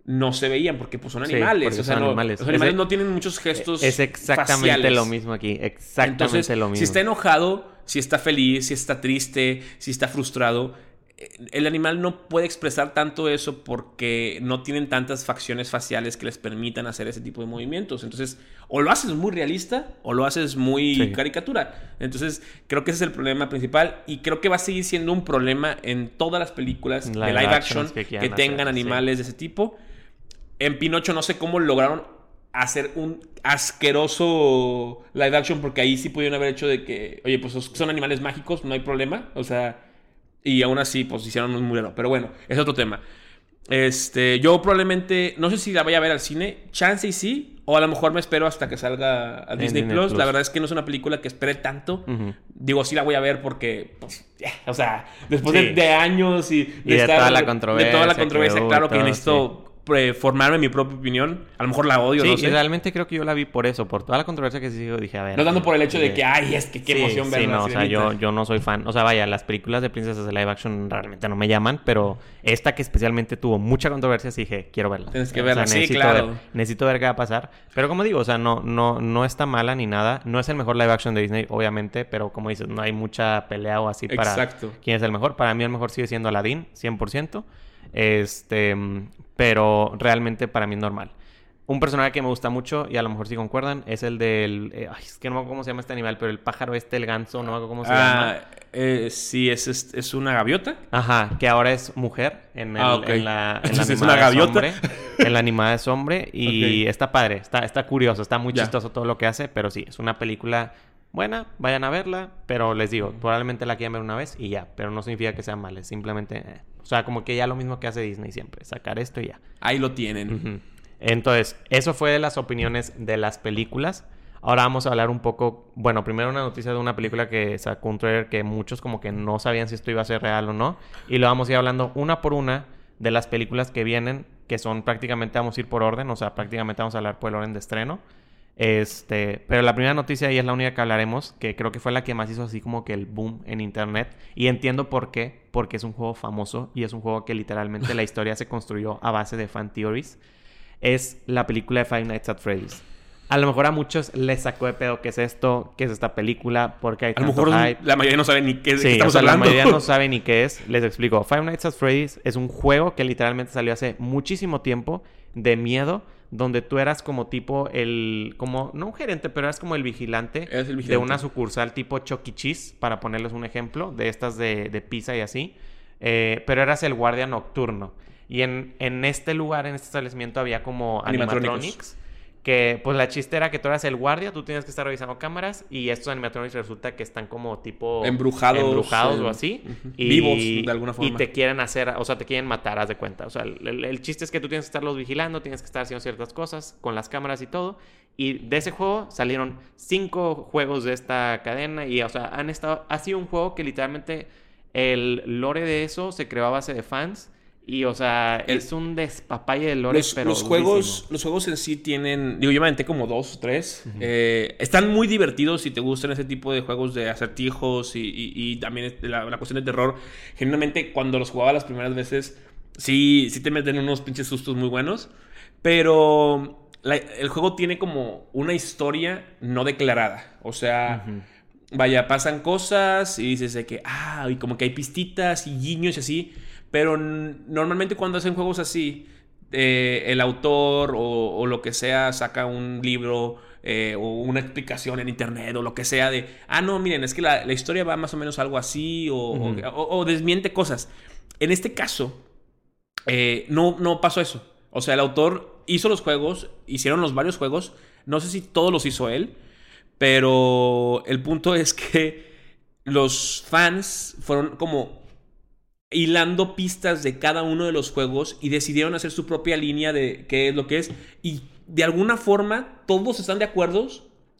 no se veían porque pues son animales. o sea, no, animales. Los animales no tienen muchos gestos. Es exactamente lo mismo aquí. Exactamente lo mismo. Si está enojado, si está feliz, si está triste, si está frustrado, eh, el animal no puede expresar tanto eso porque no tienen tantas facciones faciales que les permitan hacer ese tipo de movimientos. Entonces, o lo haces muy realista o lo haces muy caricatura. Entonces, creo que ese es el problema principal y creo que va a seguir siendo un problema en todas las películas de live action que, tengan animales de ese tipo. En Pinocho no sé cómo lograron hacer un asqueroso live action porque ahí sí pudieron haber hecho de que, oye, pues son animales mágicos, no hay problema, o sea, y aún así pues hicieron un murero, pero bueno, es otro tema. Este, yo probablemente, no sé si la vaya a ver al cine, chance y sí, o a lo mejor me espero hasta que salga a Disney, Plus. La verdad es que no es una película que espere tanto. Digo, sí la voy a ver porque, pues, o sea, después de, años y, de, toda la controversia. De toda la controversia, claro que necesito formarme mi propia opinión. A lo mejor la odio, no sé. y realmente creo que yo la vi por eso, por toda la controversia que se hizo, dije, a ver. No tanto por el hecho de que, ay, es que qué emoción verla. Sí, no, o sea, yo, yo no soy fan. O sea, vaya, las películas de princesas de live action realmente no me llaman, pero esta que especialmente tuvo mucha controversia, sí dije, quiero verla. Tienes que verla, sí, claro. Ver, necesito ver qué va a pasar. Pero como digo, o sea, no, no, no está mala ni nada. No es el mejor live action de Disney, obviamente, pero como dices, no hay mucha pelea o así para Exacto. quién es el mejor. Para mí el mejor sigue siendo Aladdin, 100%. Este, pero realmente para mí es normal. Un personaje que me gusta mucho, y a lo mejor si concuerdan, es el del. Eh, ay, es que no me acuerdo cómo se llama este animal, pero el pájaro este, el ganso, no me acuerdo cómo se llama. Ah, eh, sí, es, es, una gaviota. Ajá, que ahora es mujer en, el, ah, en la. En es una gaviota. en la animada es hombre, y está padre, está, está curioso, está muy chistoso todo lo que hace, pero sí, es una película buena, vayan a verla, pero les digo, probablemente la quieran ver una vez y ya, pero no significa que sea mala, simplemente... Eh. O sea, como que ya lo mismo que hace Disney siempre, sacar esto y ya. Ahí lo tienen. Entonces, eso fue de las opiniones de las películas. Ahora vamos a hablar un poco, bueno, primero una noticia de una película que sacó un trailer que muchos como que no sabían si esto iba a ser real o no. Y lo vamos a ir hablando una por una de las películas que vienen, que son prácticamente, vamos a ir por orden, o sea, prácticamente vamos a hablar por el orden de estreno. Este, pero la primera noticia y es la única que hablaremos, que creo que fue la que más hizo así como que el boom en internet. Y entiendo por qué, porque es un juego famoso y es un juego que literalmente la historia se construyó a base de fan theories. Es la película de Five Nights at Freddy's. A lo mejor a muchos les sacó de pedo qué es esto, qué es esta película, porque hay A lo mejor la mayoría no sabe ni qué, es, sí, estamos La mayoría no sabe ni qué es. Les explico. Five Nights at Freddy's es un juego que literalmente salió hace muchísimo tiempo de miedo, donde tú eras como tipo el, como, no un gerente, pero eras como el vigilante, de una sucursal tipo Chucky e. Cheese, para ponerles un ejemplo, de estas de, de pizza y así. Eh, pero eras el guardia nocturno. Y en, en este lugar, en este establecimiento, había como animatronics que pues la chiste era que tú eras el guardia, tú tienes que estar revisando cámaras y estos animatronics resulta que están como tipo embrujados, embrujados o así. y, Vivos de alguna forma. Y te quieren hacer, o sea, te quieren matar, haz de cuenta. O sea, el, chiste es que tú tienes que estarlos vigilando, tienes que estar haciendo ciertas cosas con las cámaras y todo. Y de ese juego salieron cinco juegos de esta cadena y, o sea, han estado, ha sido un juego que literalmente el lore de eso se creó a base de fans y, o sea, es un despapalle de lore, los, pero los juegos, los juegos en sí tienen... Digo, yo me aventé como dos o tres. Eh, están muy divertidos si te gustan ese tipo de juegos de acertijos y, y, también la, la, cuestión de terror. Generalmente, cuando los jugaba las primeras veces, sí, sí te meten unos pinches sustos muy buenos. Pero el juego tiene como una historia no declarada. O sea... Vaya, pasan cosas y dices de que, ah, y como que hay pistitas y guiños y así, pero normalmente cuando hacen juegos así, eh, el autor o, lo que sea saca un libro eh, o una explicación en internet o lo que sea de, ah, no, miren, es que la, historia va más o menos algo así o, desmiente cosas. En este caso, eh, no, no pasó eso. O sea, el autor hizo los juegos, hicieron los varios juegos, no sé si todos los hizo él, pero el punto es que los fans fueron como hilando pistas de cada uno de los juegos y decidieron hacer su propia línea de qué es lo que es. Y de alguna forma todos están de acuerdo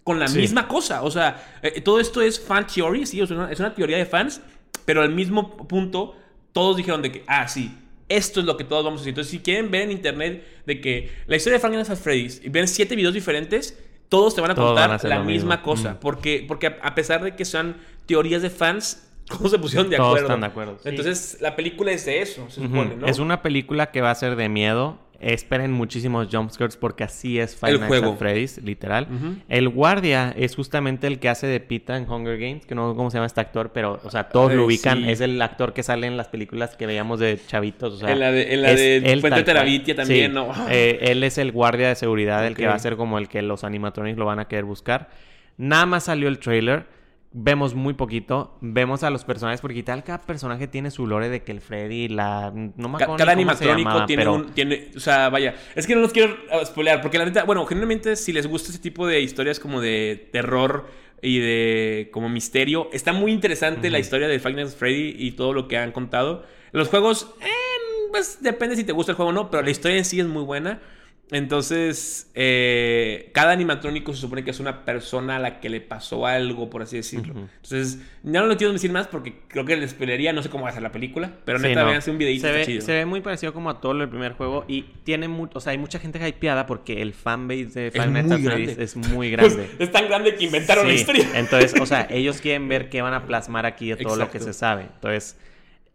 con la misma cosa. O sea, eh, todo esto es fan theory, sí, es una, teoría de fans, pero al mismo punto todos dijeron de que, ah, sí, esto es lo que todos vamos a hacer. Entonces, si quieren ver en internet de que la historia de Frank Nights Freddy's y ven siete videos diferentes, todos te van a contar la misma cosa. Porque, porque a pesar de que sean teorías de fans, cómo se pusieron de acuerdo. Todos están de acuerdo. Entonces, la película es de eso, se supone, ¿no? Es una película que va a ser de miedo. Esperen muchísimos jumpscares porque así es Five Nights at Freddy's, literal. El guardia es justamente el que hace de Pita en Hunger Games, que no sé cómo se llama este actor, pero, o sea, todos lo ubican. Es el actor que sale en las películas que veíamos de chavitos, o sea. En la de, en la de Fuente Terabitia también, ¿no? Eh, él es el guardia de seguridad, el que va a ser como el que los animatronics lo van a querer buscar. Nada más salió el trailer vemos muy poquito, vemos a los personajes, porque tal cada personaje tiene su lore de que el Freddy, la... No me acuerdo Cada animatrónico tiene un... Tiene, o sea, vaya, es que no los quiero uh, spoilear, porque la neta, bueno, generalmente si les gusta ese tipo de historias como de terror y de como misterio, está muy interesante la historia de Five Nights Freddy y todo lo que han contado. Los juegos, eh, pues depende si te gusta el juego o no, pero la historia en sí es muy buena. Entonces, eh, cada animatrónico se supone que es una persona a la que le pasó algo, por así decirlo. Entonces, ya no lo quiero decir más porque creo que les pelearía, no sé cómo va a ser la película, pero neta, no. un videito se ve, Se ve muy parecido como a todo el primer juego y tiene o sea, hay mucha gente hypeada porque el fanbase de at Freddy's es muy grande. es tan grande que inventaron la historia. Entonces, o sea, ellos quieren ver qué van a plasmar aquí de todo lo que se sabe. Entonces,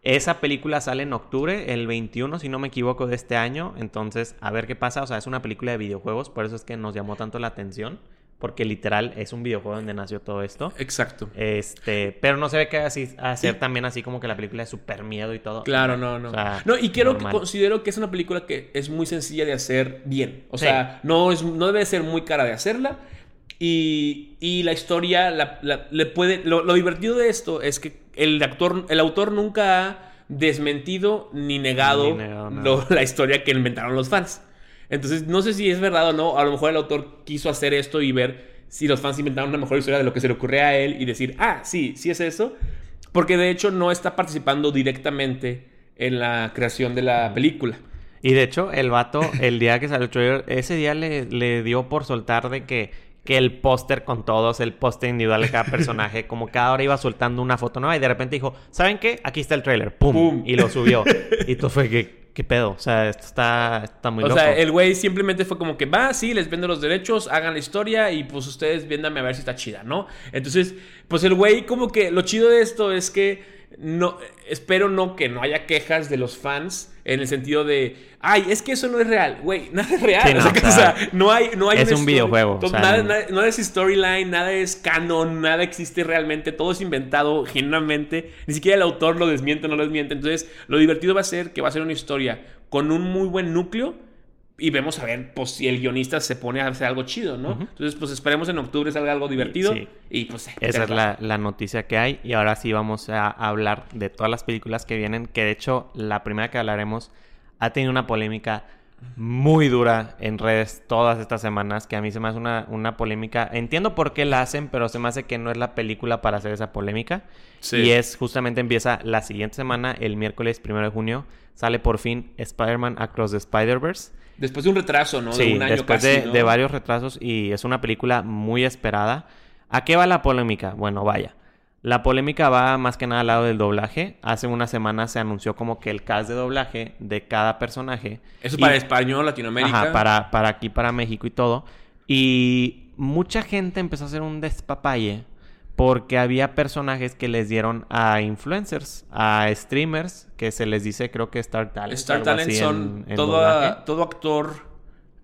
esa película sale en octubre, el 21, si no me equivoco, de este año. Entonces, a ver qué pasa. O sea, es una película de videojuegos, por eso es que nos llamó tanto la atención. Porque literal es un videojuego donde nació todo esto. Exacto. Este, pero no se ve que así hacer también así como que la película es súper miedo y todo. Claro, no, no. no, y quiero que considero que es una película que es muy sencilla de hacer bien. O sea, no, es, no debe ser muy cara de hacerla. Y, y la historia le puede. Lo, lo divertido de esto es que el, actor, el autor nunca ha desmentido ni negado, la historia que inventaron los fans. Entonces, no sé si es verdad o no. A lo mejor el autor quiso hacer esto y ver si los fans inventaron una mejor historia de lo que se le ocurre a él y decir, ah, sí, sí es eso. Porque de hecho no está participando directamente en la creación de la película. Y de hecho, el vato, el día que salió el trailer, ese día le, le dio por soltar de que, que el póster con todos, el póster individual de cada personaje, como cada hora iba soltando una foto nueva y de repente dijo, ¿saben qué? Aquí está el trailer. ¡Pum! ¡Pum! Y lo subió. y tú fue que, ¿qué pedo? O sea, esto está, está muy o loco. sea, el güey simplemente fue como que va, sí, les vendo los derechos, hagan la historia y pues ustedes viéndame a ver si está chida, ¿no? Entonces, pues el güey como que lo chido de esto es que no, espero no que no haya quejas de los fans en el sentido de, ay, es que eso no es real, güey, nada es real. Sí, no, o, sea, que, o sea, no hay, no hay es un videojuego, todo- o sea, nada, no- nada- nada es storyline, nada es canon, nada existe realmente, todo es inventado genuinamente, ni siquiera el autor lo desmiente o no lo desmiente. Entonces, lo divertido va a ser que va a ser una historia con un muy buen núcleo y vemos a ver pues, si el guionista se pone a hacer algo chido, ¿no? Entonces, pues esperemos en octubre salga algo divertido Sí. y pues... Esa es la, la noticia que hay. Y ahora sí vamos a hablar de todas las películas que vienen. Que de hecho, la primera que hablaremos ha tenido una polémica muy dura en redes todas estas semanas. Que a mí se me hace una, una polémica. Entiendo por qué la hacen, pero se me hace que no es la película para hacer esa polémica. Sí. Y es justamente empieza la siguiente semana, el miércoles primero de junio. Sale por fin Spider-Man Across the Spider-Verse. Después de un retraso, ¿no? Sí, de un año después casi, de, ¿no? de varios retrasos y es una película muy esperada. ¿A qué va la polémica? Bueno, vaya. La polémica va más que nada al lado del doblaje. Hace una semana se anunció como que el cast de doblaje de cada personaje. Eso Y- para español, Latinoamérica. Ajá, para, para aquí, para México y todo. Y mucha gente empezó a hacer un despapalle porque había personajes que les dieron a influencers, a streamers, que se les dice creo que Star Talent. Star Talent son en- en todo actor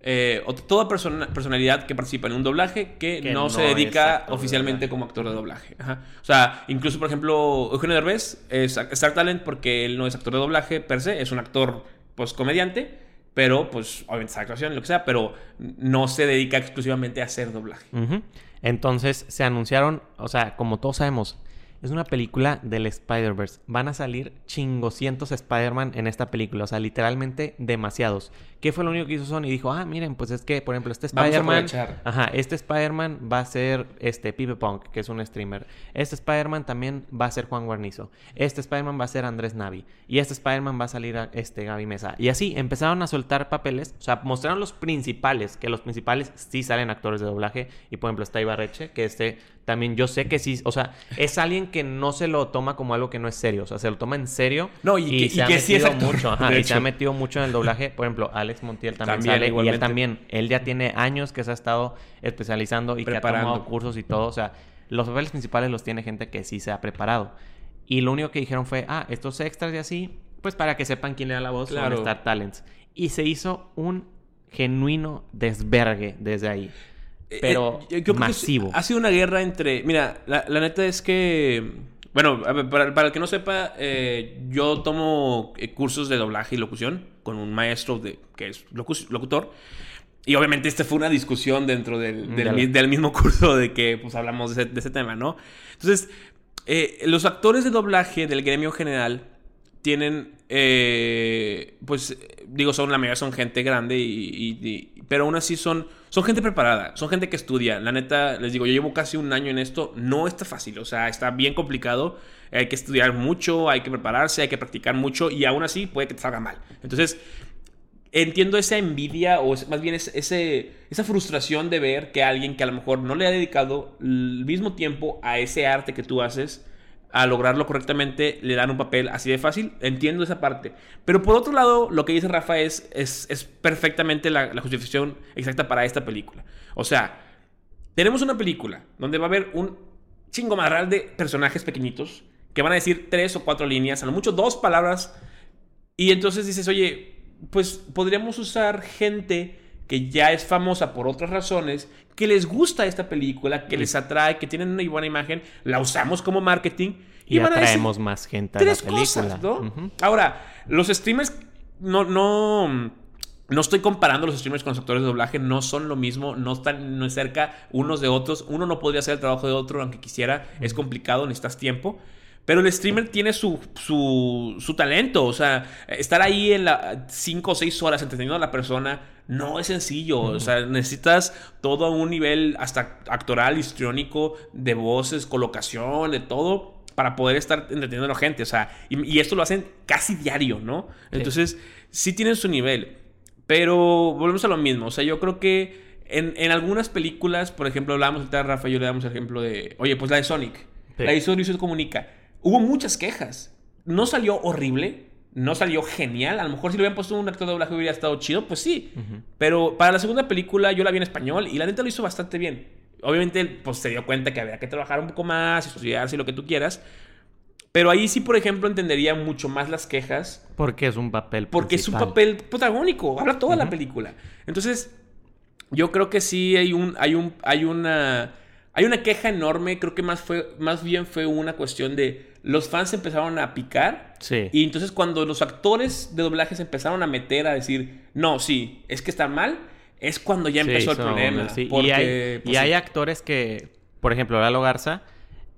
eh, toda persona, personalidad que participa en un doblaje que, Que no, no se dedica actor oficialmente como actor de doblaje. Ajá. O sea, incluso, por ejemplo, Eugenio Derbez es Star Talent porque él no es actor de doblaje per se, es un actor, pues, comediante, pero, pues, obviamente es actuación, lo que sea, pero no se dedica exclusivamente a hacer doblaje. Entonces se anunciaron, o sea, como todos sabemos, es una película del Spider-Verse. Van a salir chingoscientos Spider-Man en esta película, o sea, literalmente demasiados. ¿Qué fue lo único que hizo Sony? Dijo, ah, miren, pues es que, por ejemplo, este Spider-Man. Ajá, este Spider-Man va a ser este Pipe Punk, que es un streamer. Este Spider-Man también va a ser Juan Guarnizo. Este Spider-Man va a ser Andrés Navi. Y este Spider-Man va a salir a este Gaby Mesa. Y así empezaron a soltar papeles. O sea, mostraron los principales, que los principales sí salen actores de doblaje. Y por ejemplo, está Ibarreche, que este también yo sé que sí. O sea, es alguien que no se lo toma como algo que no es serio. O sea, se lo toma en serio. No, y que- se y ha que sí es metido actor, mucho. ajá, y se ha metido mucho en el doblaje. Por ejemplo, Alex Montiel también, También, sale. Y igualmente. él también. Él ya tiene años que se ha estado especializando y que ha Preparando. tomado cursos y todo. O sea, los papeles principales los tiene gente que sí se ha preparado. Y lo único que dijeron fue, ah, estos extras y así, pues para que sepan quién le da la voz Claro. Star Talents. Y se hizo un genuino desvergue desde ahí. Eh, Pero eh, yo masivo. ha sido una guerra entre. Mira, la, la neta es que. Bueno, para, para el que no sepa, eh, yo tomo eh, cursos de doblaje y locución con un maestro de, que es locu- locutor. Y obviamente esta fue una discusión dentro del, del, mismo curso de que pues hablamos de ese, de ese tema, ¿no? Entonces, eh, los actores de doblaje del gremio general tienen, eh, pues, digo, son la mayoría son gente grande, y, y- y- pero aún así son, son gente preparada, son gente que estudia. La neta, les digo, yo llevo casi un año en esto, no está fácil, o sea, está bien complicado, hay que estudiar mucho, hay que prepararse, hay que practicar mucho, y aún así puede que te salga mal. Entonces, entiendo esa envidia o más bien es- ese, esa frustración de ver que alguien que a lo mejor no le ha dedicado el mismo tiempo a ese arte que tú haces, a lograrlo correctamente, le dan un papel así de fácil. Entiendo esa parte. Pero por otro lado, lo que dice Rafa es, es, es perfectamente la, la justificación exacta para esta película. O sea, tenemos una película donde va a haber un chingo madral de personajes pequeñitos que van a decir tres o cuatro líneas, a lo mucho dos palabras. Y entonces dices, oye, pues podríamos usar gente que ya es famosa por otras razones, que les gusta esta película, que les atrae, que tienen una buena imagen, la usamos como marketing y van a decir atraemos más gente a la película. cosas, ¿no? Ahora, los streamers no, no, no estoy comparando los streamers con los actores de doblaje, no son lo mismo, no están no cerca unos de otros. Uno no podría hacer el trabajo de otro aunque quisiera, es complicado, necesitas tiempo. Pero el streamer tiene su, su, su talento, o sea, estar ahí en la 5 o 6 horas entreteniendo a la persona no es sencillo, o sea, necesitas todo a un nivel hasta actoral, histriónico, de voces, colocación, de todo, para poder estar entreteniendo a la gente. O sea, y, esto lo hacen casi diario, ¿no? Entonces, sí tienen su nivel. Pero volvemos a lo mismo. O sea, yo creo que en, algunas películas, por ejemplo, hablábamos de Rafa yo le damos el ejemplo de, oye, pues la de Sonic. La de Sonic se comunica. Hubo muchas quejas. No salió horrible, no salió genial. A lo mejor si lo hubieran puesto un actor de doblaje hubiera estado chido, pues sí. Pero para la segunda película yo la vi en español y la neta lo hizo bastante bien. Obviamente, pues se dio cuenta que había que trabajar un poco más, estudiarse y lo que tú quieras. Pero ahí sí, por ejemplo, entendería mucho más las quejas. Porque es un papel Porque es un papel protagónico. Habla toda la película. Entonces, yo creo que sí hay un. hay un. hay una. Hay una queja enorme. Creo que más fue. Más bien fue una cuestión de. Los fans empezaron a picar. Sí. Y entonces cuando los actores de doblaje se empezaron a meter a decir. No, sí, es que está mal. Es cuando ya empezó el problema. y, hay, pues, y hay actores que. Por ejemplo, Lalo Garza.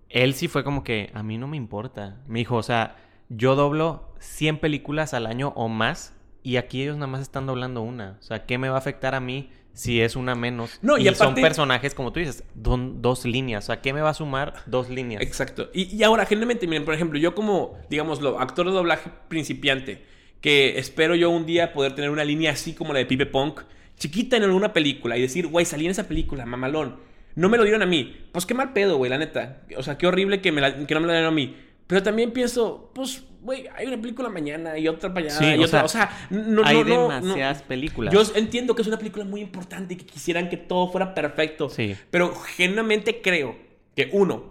Él sí fue como que. A mí no me importa. Me dijo, o sea. Yo doblo 100 películas al año o más. Y aquí ellos nada más están doblando una. O sea, ¿qué me va a afectar a mí si es una menos. No, y, son personajes, como tú dices, dos líneas. O sea, ¿qué me va a sumar dos líneas? Exacto. Y, ahora, generalmente, miren, por ejemplo, yo como, digámoslo, actor de doblaje principiante, que espero yo un día poder tener una línea así como la de Pipe Punk, chiquita en alguna película, y decir, güey, salí en esa película, mamalón. No me lo dieron a mí. Pues qué mal pedo, güey, la neta. O sea, qué horrible que, me que no me lo dieron a mí. Pero también pienso, pues, güey, hay una película mañana y otra para allá y otra. o sea, no, hay demasiadas películas. Yo entiendo que es una película muy importante y que quisieran que todo fuera perfecto. Sí. Pero genuinamente creo que, uno,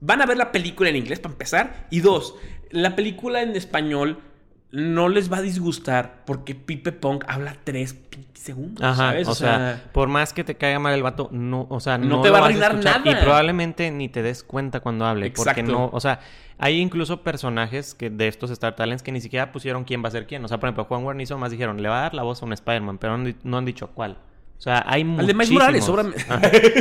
van a ver la película en inglés para empezar. Y dos, la película en español no les va a disgustar porque Pipe Punk habla tres segundos. Ajá, ¿sabes? O, sea, por más que te caiga mal el vato, no, o sea, no, te va a arruinar nada. Y probablemente ni te des cuenta cuando hable. Porque no, o sea, hay incluso personajes que de estos Star Talents que ni siquiera pusieron quién va a ser quién. O sea, por ejemplo, Juan Guarnizo más dijeron, le va a dar la voz a un Spider-Man, pero no, han dicho cuál. O sea, hay muchísimos. Morales,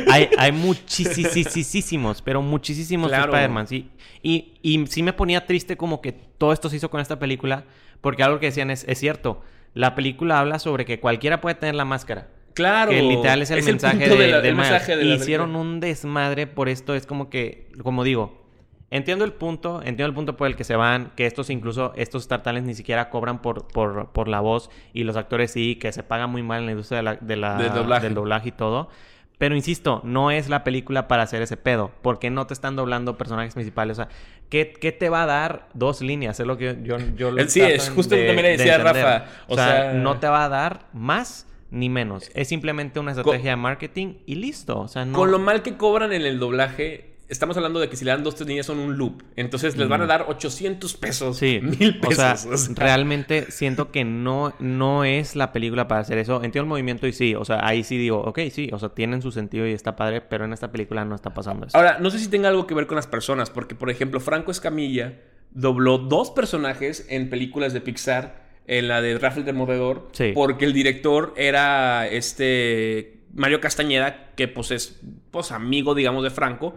hay, hay muchísimos, pero muchísimos Spider-Man, sí. Y, y sí me ponía triste como que todo esto se hizo con esta película, porque algo que decían es, es cierto. La película habla sobre que cualquiera puede tener la máscara. Claro. Que literal es el mensaje, de, Hicieron un desmadre por esto. Es como que, como digo, Entiendo el punto, entiendo el punto por el que se van, que estos incluso, estos Star Talents ni siquiera cobran por, por, por la voz y los actores sí, que se pagan muy mal en la industria de la, del doblaje y todo. Pero insisto, no es la película para hacer ese pedo, porque no te están doblando personajes principales. O sea, ¿qué, qué te va a dar dos líneas? Es lo que yo, yo, Sí, es justo lo que me decía Rafa. O, sea, no te va a dar más ni menos. Es simplemente una estrategia de marketing y listo. O sea, no... Con lo mal que cobran en el doblaje, estamos hablando de que si le dan dos, tres niñas son un loop. Entonces les van a dar 800 pesos. Sí. Mil pesos. O sea, realmente siento que no, no es la película para hacer eso. Entiendo el movimiento y sí. O sea, ahí sí digo, ok, sí. O sea, tienen su sentido y está padre, pero en esta película no está pasando eso. Ahora, no sé si tenga algo que ver con las personas, porque por ejemplo, Franco Escamilla dobló dos personajes en películas de Pixar. En la de Rafael de Movedor. Sí. Porque el director era este Mario Castañeda, que pues es pues, amigo, digamos, de Franco.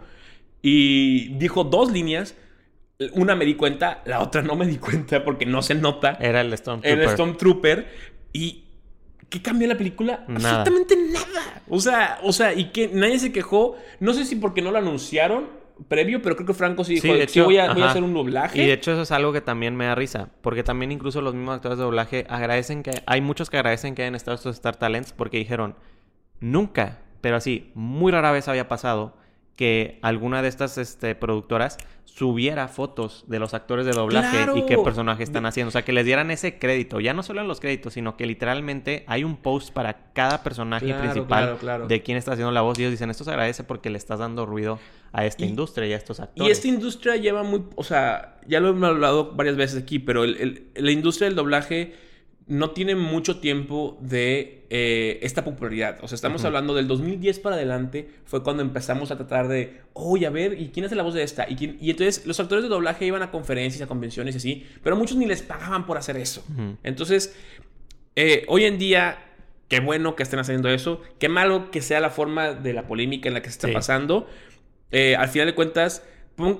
Y dijo dos líneas. Una me di cuenta, la otra no me di cuenta porque no se nota. Era el Stormtrooper. El Stormtrooper. Y ¿Qué cambió la película? Absolutamente nada. O sea, o sea, y que nadie se quejó. No sé si porque no lo anunciaron previo, pero creo que Franco sí dijo, sí, voy, a, hacer un doblaje. Y de hecho eso es algo que también me da risa, porque también incluso los mismos actores de doblaje agradecen que... Hay muchos que agradecen que hayan estado estos Star Talents porque dijeron, nunca, pero así, muy rara vez había pasado que alguna de estas este, productoras subiera fotos de los actores de doblaje y qué personaje están haciendo. O sea, que les dieran ese crédito. Ya no solo en los créditos, sino que literalmente hay un post para cada personaje principal de quién está haciendo la voz. Y ellos dicen, esto se agradece porque le estás dando ruido a esta industria y a estos actores. Y esta industria lleva muy... O sea, ya lo hemos hablado varias veces aquí, pero la industria del doblaje no tiene mucho tiempo de eh, esta popularidad. O sea, estamos hablando del 2010 para adelante, fue cuando empezamos a tratar de, oye, a ver, ¿y quién hace la voz de esta? ¿Y, y entonces los actores de doblaje iban a conferencias, a convenciones y así, pero muchos ni les pagaban por hacer eso. Entonces, eh, hoy en día, qué bueno que estén haciendo eso, qué malo que sea la forma de la polémica en la que se está pasando. Eh, al final de cuentas,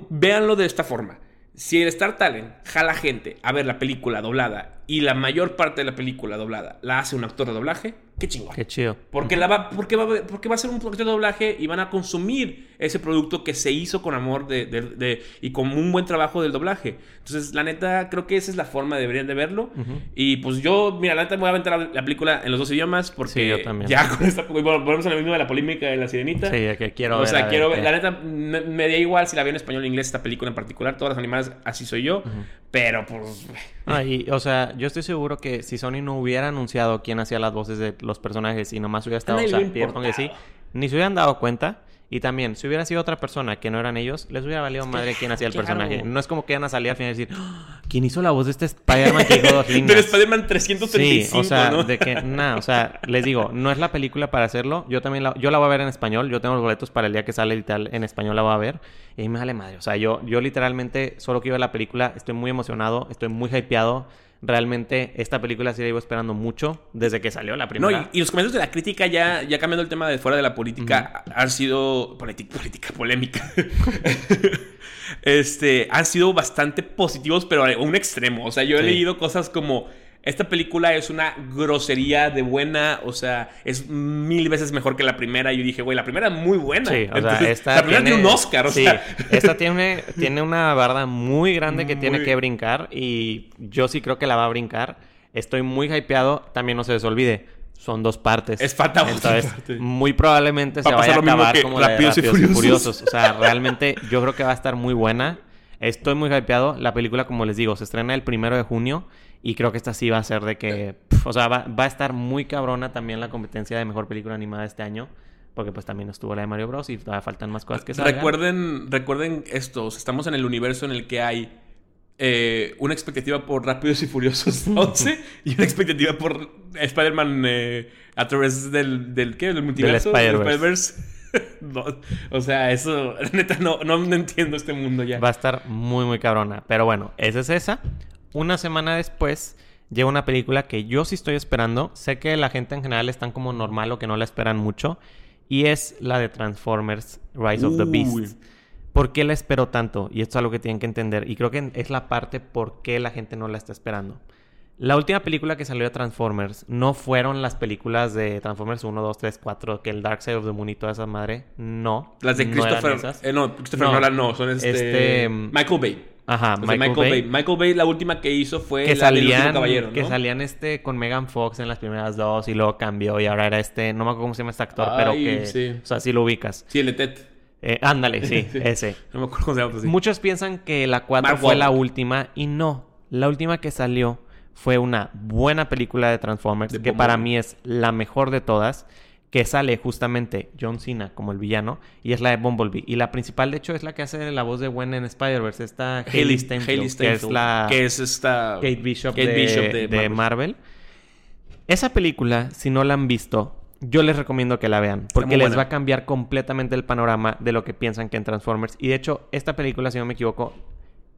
véanlo de esta forma si el Star Talent jala gente a ver la película doblada y la mayor parte de la película doblada la hace un actor de doblaje, qué chingón. Qué chido. Porque, la va, porque, va, porque va a ser un proyecto de doblaje y van a consumir ese producto que se hizo con amor de, de, y con un buen trabajo del doblaje. Entonces, la neta, creo que esa es la forma, deberían de verlo. Y pues yo, mira, la neta me voy a aventar la, película en los dos idiomas porque yo también. ya con esta, volvemos a lo mismo de la polémica de la sirenita. Sí, que quiero ver. O sea, quiero ver, la neta, me, da igual si la veo en español o en inglés esta película en particular. Todas las animadas, así soy yo. Pero pues... Ah, y, o sea, yo estoy seguro que si Sony no hubiera anunciado quién hacía las voces de los personajes y nomás hubiera estado, o sea, que sí, ni se hubieran dado cuenta. Y también, si hubiera sido otra persona que no eran ellos, les hubiera valido madre quién hacía el personaje. No es como que iban a salir al final y decir, ¡Ah! ¿quién hizo la voz de este Spider-Man que dijo dos líneas? Del Spider-Man 335, Sí, o sea, ¿no? de que, nada, o sea, les digo, no es la película para hacerlo. Yo también la, yo la voy a ver en español. Yo tengo los boletos para el día que sale y tal, en español la voy a ver. Y ahí me sale madre. O sea, yo, yo literalmente solo quiero ver la película. Estoy muy emocionado, estoy muy hypeado realmente esta película sí la iba esperando mucho desde que salió la primera. No, y, los comentarios de la crítica, ya, ya cambiando el tema de fuera de la política, han sido. política, polémica. este, han sido bastante positivos, pero a un extremo. O sea, yo he leído cosas como esta película es una grosería de buena, o sea, es mil veces mejor que la primera. Y yo dije, güey, la primera es muy buena. Sí, o sea, esta la primera tiene, un Oscar, o sí, sea. Esta tiene, tiene una barda muy grande que tiene que brincar y yo sí creo que la va a brincar. Estoy muy hypeado. También no se les olvide, son dos partes. Es Entonces, muy probablemente se vaya a acabar como Rápidos, y, Furiosos. y Furiosos. O sea, realmente yo creo que va a estar muy buena. Estoy muy hypeado. La película, como les digo, se estrena el primero de junio. Y creo que esta sí va a ser de que. o sea, va, a estar muy cabrona también la competencia de mejor película animada este año. Porque pues también estuvo la de Mario Bros. y todavía faltan más cosas que salgan. Recuerden, recuerden esto. Estamos en el universo en el que hay eh, una expectativa por Rápidos y Furiosos 11 y una expectativa por Spider-Man eh, a través del, del ¿qué? ¿Del multiverso? Del Spider-Verse. o sea, eso, neta, no, no entiendo este mundo ya. Va a estar muy, muy cabrona. Pero bueno, esa es esa. Una semana después llega una película que yo sí estoy esperando. Sé que la gente en general están como normal o que no la esperan mucho. Y es la de Transformers Rise of the Beast. ¿Por qué la espero tanto? Y esto es algo que tienen que entender. Y creo que es la parte por qué la gente no la está esperando. La última película que salió de Transformers no fueron las películas de Transformers 1, 2, 3, 4, que el Dark Side of the Moon y toda esa madre. No. Las de Christopher. Eh, no, Christopher no, Nolan no, son este. este Michael Bay. Ajá, Michael, Bay. Michael, Bay. la última que hizo fue que salían, Caballero, ¿no? Que salían este con Megan Fox en las primeras dos y luego cambió y ahora era este, no me acuerdo cómo se llama este actor, pero que, sí. o sea, sí lo ubicas. Sí, el de Ted. Eh, ándale, sí, ese. No me acuerdo cómo se llama. Sí. Muchos piensan que la 4 fue la última y no. La última que salió fue una buena película de Transformers, que para mí es la mejor de todas que sale justamente John Cena como el villano y es la de Bumblebee. Y la principal de hecho es la que hace la voz de Gwen en Spider-Verse esta Hayley Steinfeld, que es la que es esta Kate Bishop, de, Marvel. esa película si no la han visto yo les recomiendo que la vean porque les va a cambiar completamente el panorama de lo que piensan que en Transformers. Y de hecho esta película si no me equivoco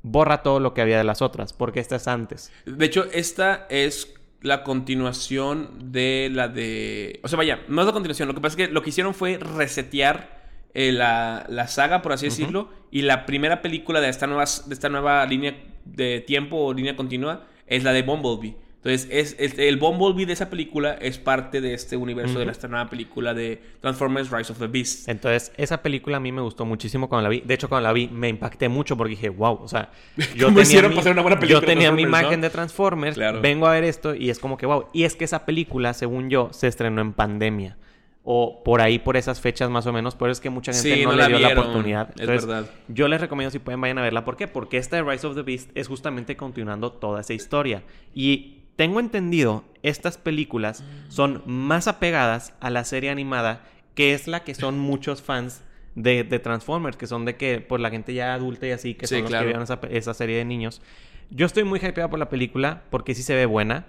borra todo lo que había de las otras porque esta es antes. De hecho esta es la continuación de la de... O sea, vaya, no es la continuación. Lo que pasa es que lo que hicieron fue resetear eh, la, la, saga, por así decirlo. Y la primera película de esta, nueva, de esta nueva línea de tiempo o línea continua es la de Bumblebee. Entonces, es, el Bumblebee de esa película es parte de este universo de esta nueva película de Transformers Rise of the Beast. Entonces, esa película a mí me gustó muchísimo cuando la vi. De hecho, cuando la vi me impacté mucho porque dije, wow, o sea, yo tenía, mi, una buena película yo tenía mi imagen de Transformers, vengo a ver esto y es como que, wow. Y es que esa película, según yo, se estrenó en pandemia o por ahí, por esas fechas más o menos. Por eso es que mucha gente no, le dio la oportunidad. es verdad. Yo les recomiendo si pueden vayan a verla. ¿Por qué? Porque esta de Rise of the Beast es justamente continuando toda esa historia. Y tengo entendido, estas películas son más apegadas a la serie animada, que es la que son muchos fans de, Transformers, que son de que, por la gente ya adulta y así, que son los que vieron esa, serie de niños. Yo estoy muy hypeado por la película porque sí se ve buena.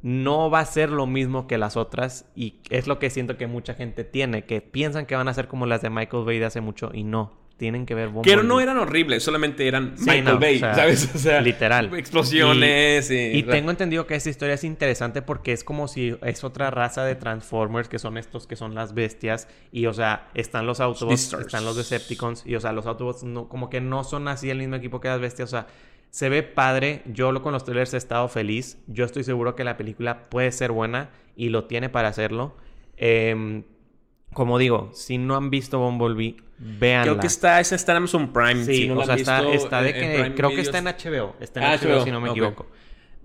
No va a ser lo mismo que las otras y es lo que siento que mucha gente tiene, que piensan que van a ser como las de Michael Bay de hace mucho y no tienen que ver Bumblebee. Que no eran horribles, solamente eran Michael Bay, ¿sabes? O sea, literal. Explosiones y... Y, tengo entendido que esta historia es interesante porque es como si es otra raza de Transformers que son estos que son las bestias y, o sea, están los Autobots, están los Decepticons y, o sea, los Autobots no, como que no son así el mismo equipo que las bestias, o sea... Se ve padre, yo con los trailers he estado feliz, yo estoy seguro que la película puede ser buena y lo tiene para hacerlo. Em, como digo, si no han visto Bumblebee, véanla. Creo que está, esa está en Amazon Prime. Sí, si no o sea, está, visto está de en- que... en creo que está en HBO. Está en Ah, HBO, HBO, si no me equivoco.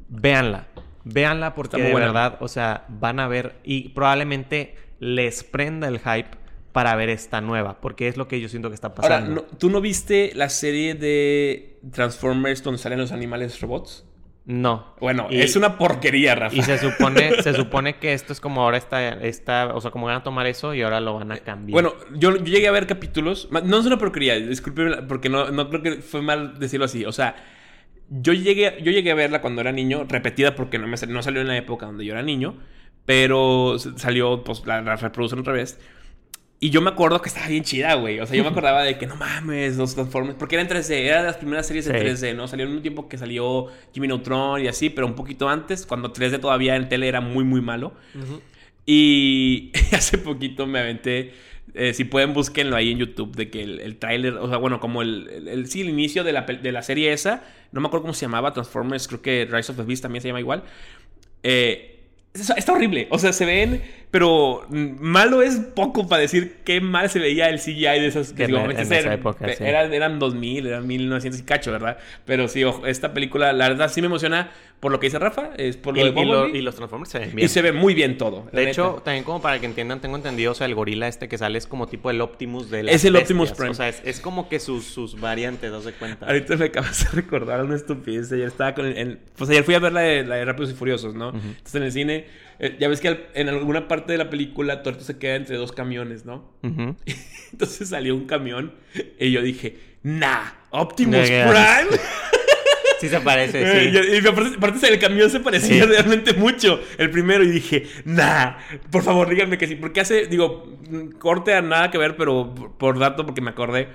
Véanla. Véanla porque de buena. verdad, o sea, van a ver y probablemente les prenda el hype para ver esta nueva, porque es lo que yo siento que está Ahora, pasando. ¿no- ¿tú no viste la serie de Transformers donde salen los animales robots? No. Bueno, Y- es una porquería, Rafa. Y se supone, se supone que esto es como ahora está, está, o sea, como van a tomar eso y ahora lo van a cambiar. Bueno, yo, yo llegué a ver capítulos. No es una porquería, discúlpeme, porque no, no creo que fue mal decirlo así. O sea, yo llegué, yo llegué a verla cuando era niño, repetida porque no, me, sal- no salió en la época donde yo era niño, pero salió, pues la, la reproducen otra vez. Y yo me acuerdo que estaba bien chida, güey. O sea, yo me acordaba de que no mames, los Transformers. Porque era en 3D, era de las primeras series en Sí. 3D, ¿no? Salió en un tiempo que salió Jimmy Neutron y así, pero un poquito antes, cuando 3D todavía en tele era muy, muy malo. Ujú. Y hace poquito me aventé. eh, si pueden, búsquenlo ahí en YouTube. De que el, el tráiler, o sea, bueno, como el, el, el- sí, el inicio de la, de la serie esa. No me acuerdo cómo se llamaba. Transformers, creo que Rise of the Beast también se llama igual. Eh, es- está horrible. O sea, se ven. Pero malo es poco para decir qué mal se veía el CGI de esas. Que digo, en- este en ser- esa época, sí. eran, eran 2000, eran 1900 y cacho, ¿verdad? Pero sí, ojo, esta película, la verdad, sí me emociona por lo que dice Rafa. Es por Y, lo de y lo- Bumblebee. y los Transformers se ven Y bien. se ve muy bien todo. la De neta. hecho, también como para que entiendan, tengo entendido, o sea, el gorila este que sale es como tipo el Optimus de las Es el Optimus. Prime. O sea, es, es como que sus, sus variantes, ¿das de cuenta? Ahorita me acabas de recordar una estupidez. Ayer estaba con el, el- Pues ayer fui a ver la de, la de Rápidos y Furiosos, ¿no? Entonces en el cine, eh, ya ves que al- en alguna parte de la película Tuerto se queda entre dos camiones, ¿no? Entonces salió un camión y yo dije, nah, Optimus Prime. Sí se parece, Eh, sí. y, y aparte, aparte el camión se parecía Sí. realmente mucho. El primero y dije, nah, por favor díganme que sí. Porque hace, digo, corte a nada que ver, pero por, por dato, porque me acordé,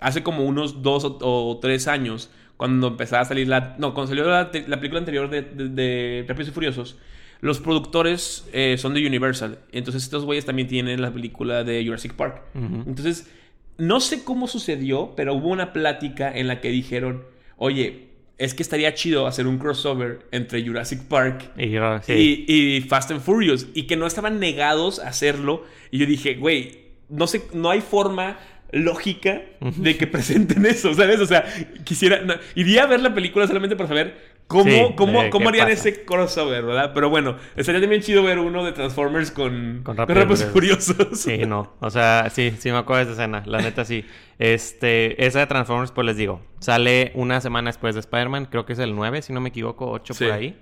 hace como unos dos o, o tres años, cuando empezaba a salir la... No, cuando salió la, película anterior de, de, de Rápidos y Furiosos, los productores eh, son de Universal. Entonces estos güeyes también tienen la película de Jurassic Park. Entonces, no sé cómo sucedió, pero hubo una plática en la que dijeron, oye, es que estaría chido hacer un crossover entre Jurassic Park Y yo, sí. y, y Fast and Furious, y que no estaban negados a hacerlo. Y yo dije, güey, no sé, no hay forma lógica de que presenten eso, ¿sabes? O sea, quisiera, no, iría a ver la película solamente para saber cómo, Sí, cómo, de cómo harían pasa. ese crossover, ¿verdad? Pero bueno, estaría también chido ver uno de Transformers con, Con Rápido Rápidos Furiosos. Sí, no. O sea, sí, sí me acuerdo de esa escena. La neta, sí. Este, esa de Transformers, pues les digo, sale una semana después de Spider-Man. Creo que es el 9, si no me equivoco, 8 Sí. por ahí.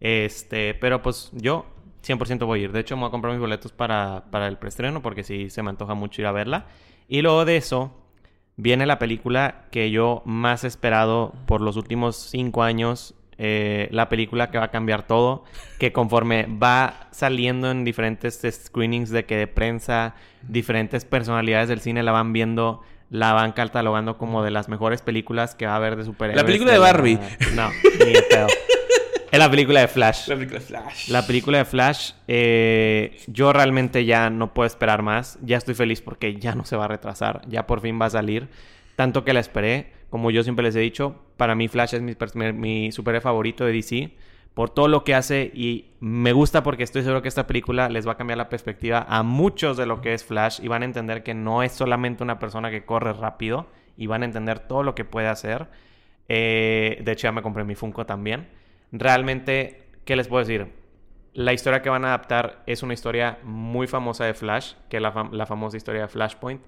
Este, pero pues yo 100% voy a ir. De hecho, me voy a comprar mis boletos para, para el preestreno porque sí se me antoja mucho ir a verla. Y luego de eso, viene la película que yo más he esperado por los últimos 5 años. Eh, la película que va a cambiar todo. Que conforme va saliendo en diferentes screenings de que de prensa, diferentes personalidades del cine la van viendo. La van catalogando como de las mejores películas que va a haber de superhéroes. La película de la- Barbie. No, ni de pedo. Es la película de Flash. La película Flash. La película de Flash, eh, yo realmente ya no puedo esperar más. Ya estoy feliz porque ya no se va a retrasar. Ya por fin va a salir. Tanto que la esperé. Como yo siempre les he dicho, para mí Flash es mi, mi, superhéroe favorito de DC. Por todo lo que hace y me gusta porque estoy seguro que esta película les va a cambiar la perspectiva a muchos de lo que es Flash y van a entender que no es solamente una persona que corre rápido y van a entender todo lo que puede hacer. Eh, de hecho, ya me compré mi Funko también. Realmente, ¿qué les puedo decir? La historia que van a adaptar es una historia muy famosa de Flash, que es la famosa historia de Flashpoint.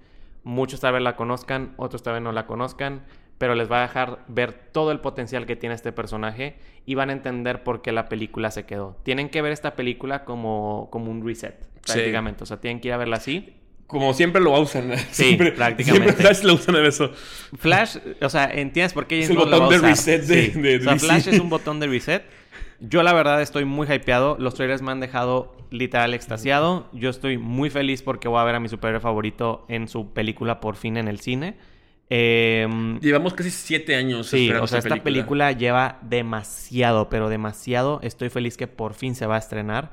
Muchos tal vez la conozcan, otros tal vez no la conozcan, pero les va a dejar ver todo el potencial que tiene este personaje y van a entender por qué la película se quedó. Tienen que ver esta película como, como un reset, Sí. prácticamente. O sea, tienen que ir a verla así. Como siempre lo usan. Sí, siempre, prácticamente. Siempre Flash lo usan en eso. Flash, o sea, entiendes por qué Es el lo botón va a de reset de- Sí. de O sea, DC. Flash es un botón de reset. Yo la verdad estoy muy hypeado. Los trailers me han dejado literal extasiado. Yo estoy muy feliz porque voy a ver a mi superhéroe favorito en su película por fin en el cine. Em, Llevamos casi siete años. Sí, o sea, esta película. lleva demasiado, pero demasiado. Estoy feliz que por fin se va a estrenar.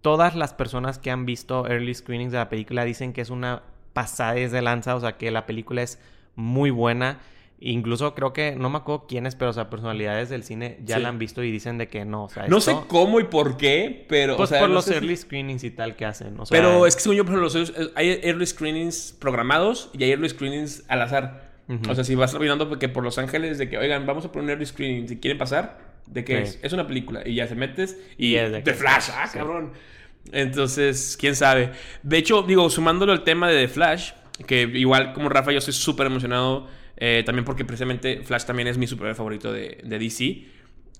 Todas las personas que han visto early screenings de la película dicen que es una pasadez de lanza, o sea, que la película es muy buena. Incluso creo que, no me acuerdo quiénes, pero o sea, personalidades del cine ya la han visto y dicen de que no. O sea, no sé cómo y por qué, pero. Pues o sea, por los early screenings y tal que hacen. pero es que según yo, por ejemplo, los, hay early screenings programados y hay early screenings al azar. O sea, si vas mirando porque por Los Ángeles, de que, oigan, vamos a poner early screening, si quieren pasar, de que es, es una película y ya se metes y, de, Flash, ah, cabrón. Entonces, quién sabe. De hecho, digo, sumándolo al tema de The Flash, que igual como Rafa, yo estoy súper emocionado eh, también porque precisamente Flash también es mi superhéroe favorito de, DC.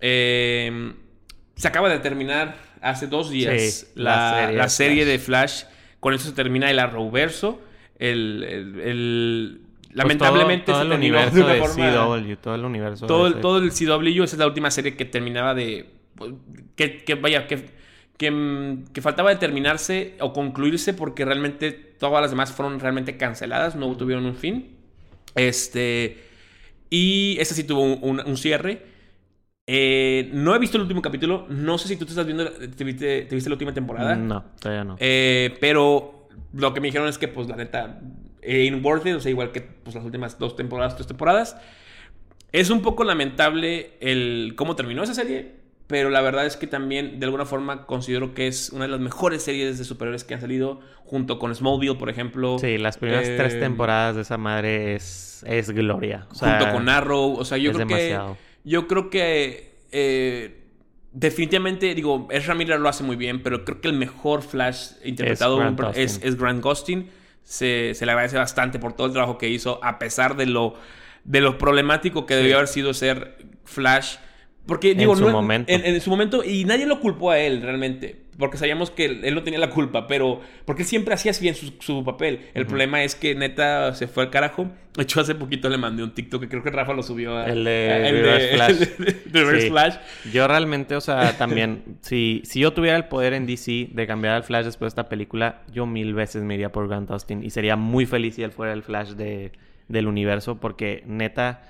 Eh, se acaba de terminar hace dos días la, serie, de Flash. Con eso se termina el Arrowverso. El, el, pues lamentablemente todo, el universo de, CW, todo el universo. Todo, todo el CW, esa es la última serie que terminaba de. Pues, que, vaya, que, que, que, faltaba de terminarse o concluirse porque realmente todas las demás fueron realmente canceladas, no tuvieron un fin. Este. Y ese sí tuvo un, cierre. Eh, no he visto el último capítulo. No sé si tú te estás viendo. ¿Te viste, la última temporada? No, todavía no. Eh, pero lo que me dijeron es que, pues, la neta. Ain't worth it. O sea, igual que pues, las últimas dos temporadas, tres temporadas. Es un poco lamentable el cómo terminó esa serie. Pero la verdad es que también, de alguna forma, considero que es una de las mejores series de superhéroes que han salido, junto con Smallville, por ejemplo. Sí, las primeras tres eh, temporadas de esa madre es, es gloria. junto con Arrow. O sea, yo creo que. Yo creo que. Eh, definitivamente, digo, Ezra Miller lo hace muy bien, pero creo que el mejor Flash interpretado es Grant, Gustin. Se, se, le agradece bastante por todo el trabajo que hizo, a pesar de lo, de lo problemático que debió haber sido ser Flash porque, digo, en su momento. En, su momento, y nadie lo culpó a él realmente. Porque sabíamos que él, no tenía la culpa, pero. Porque él siempre hacía bien su, papel. El problema es que neta se fue al carajo. De hecho, hace poquito le mandé un TikTok que creo que Rafa lo subió. A, el de, el Flash. Flash. Yo realmente, o sea, también. si, si yo tuviera el poder en DC de cambiar al Flash después de esta película, yo mil veces me iría por Grant Austin. Y sería muy feliz si él fuera el Flash de, del universo. Porque neta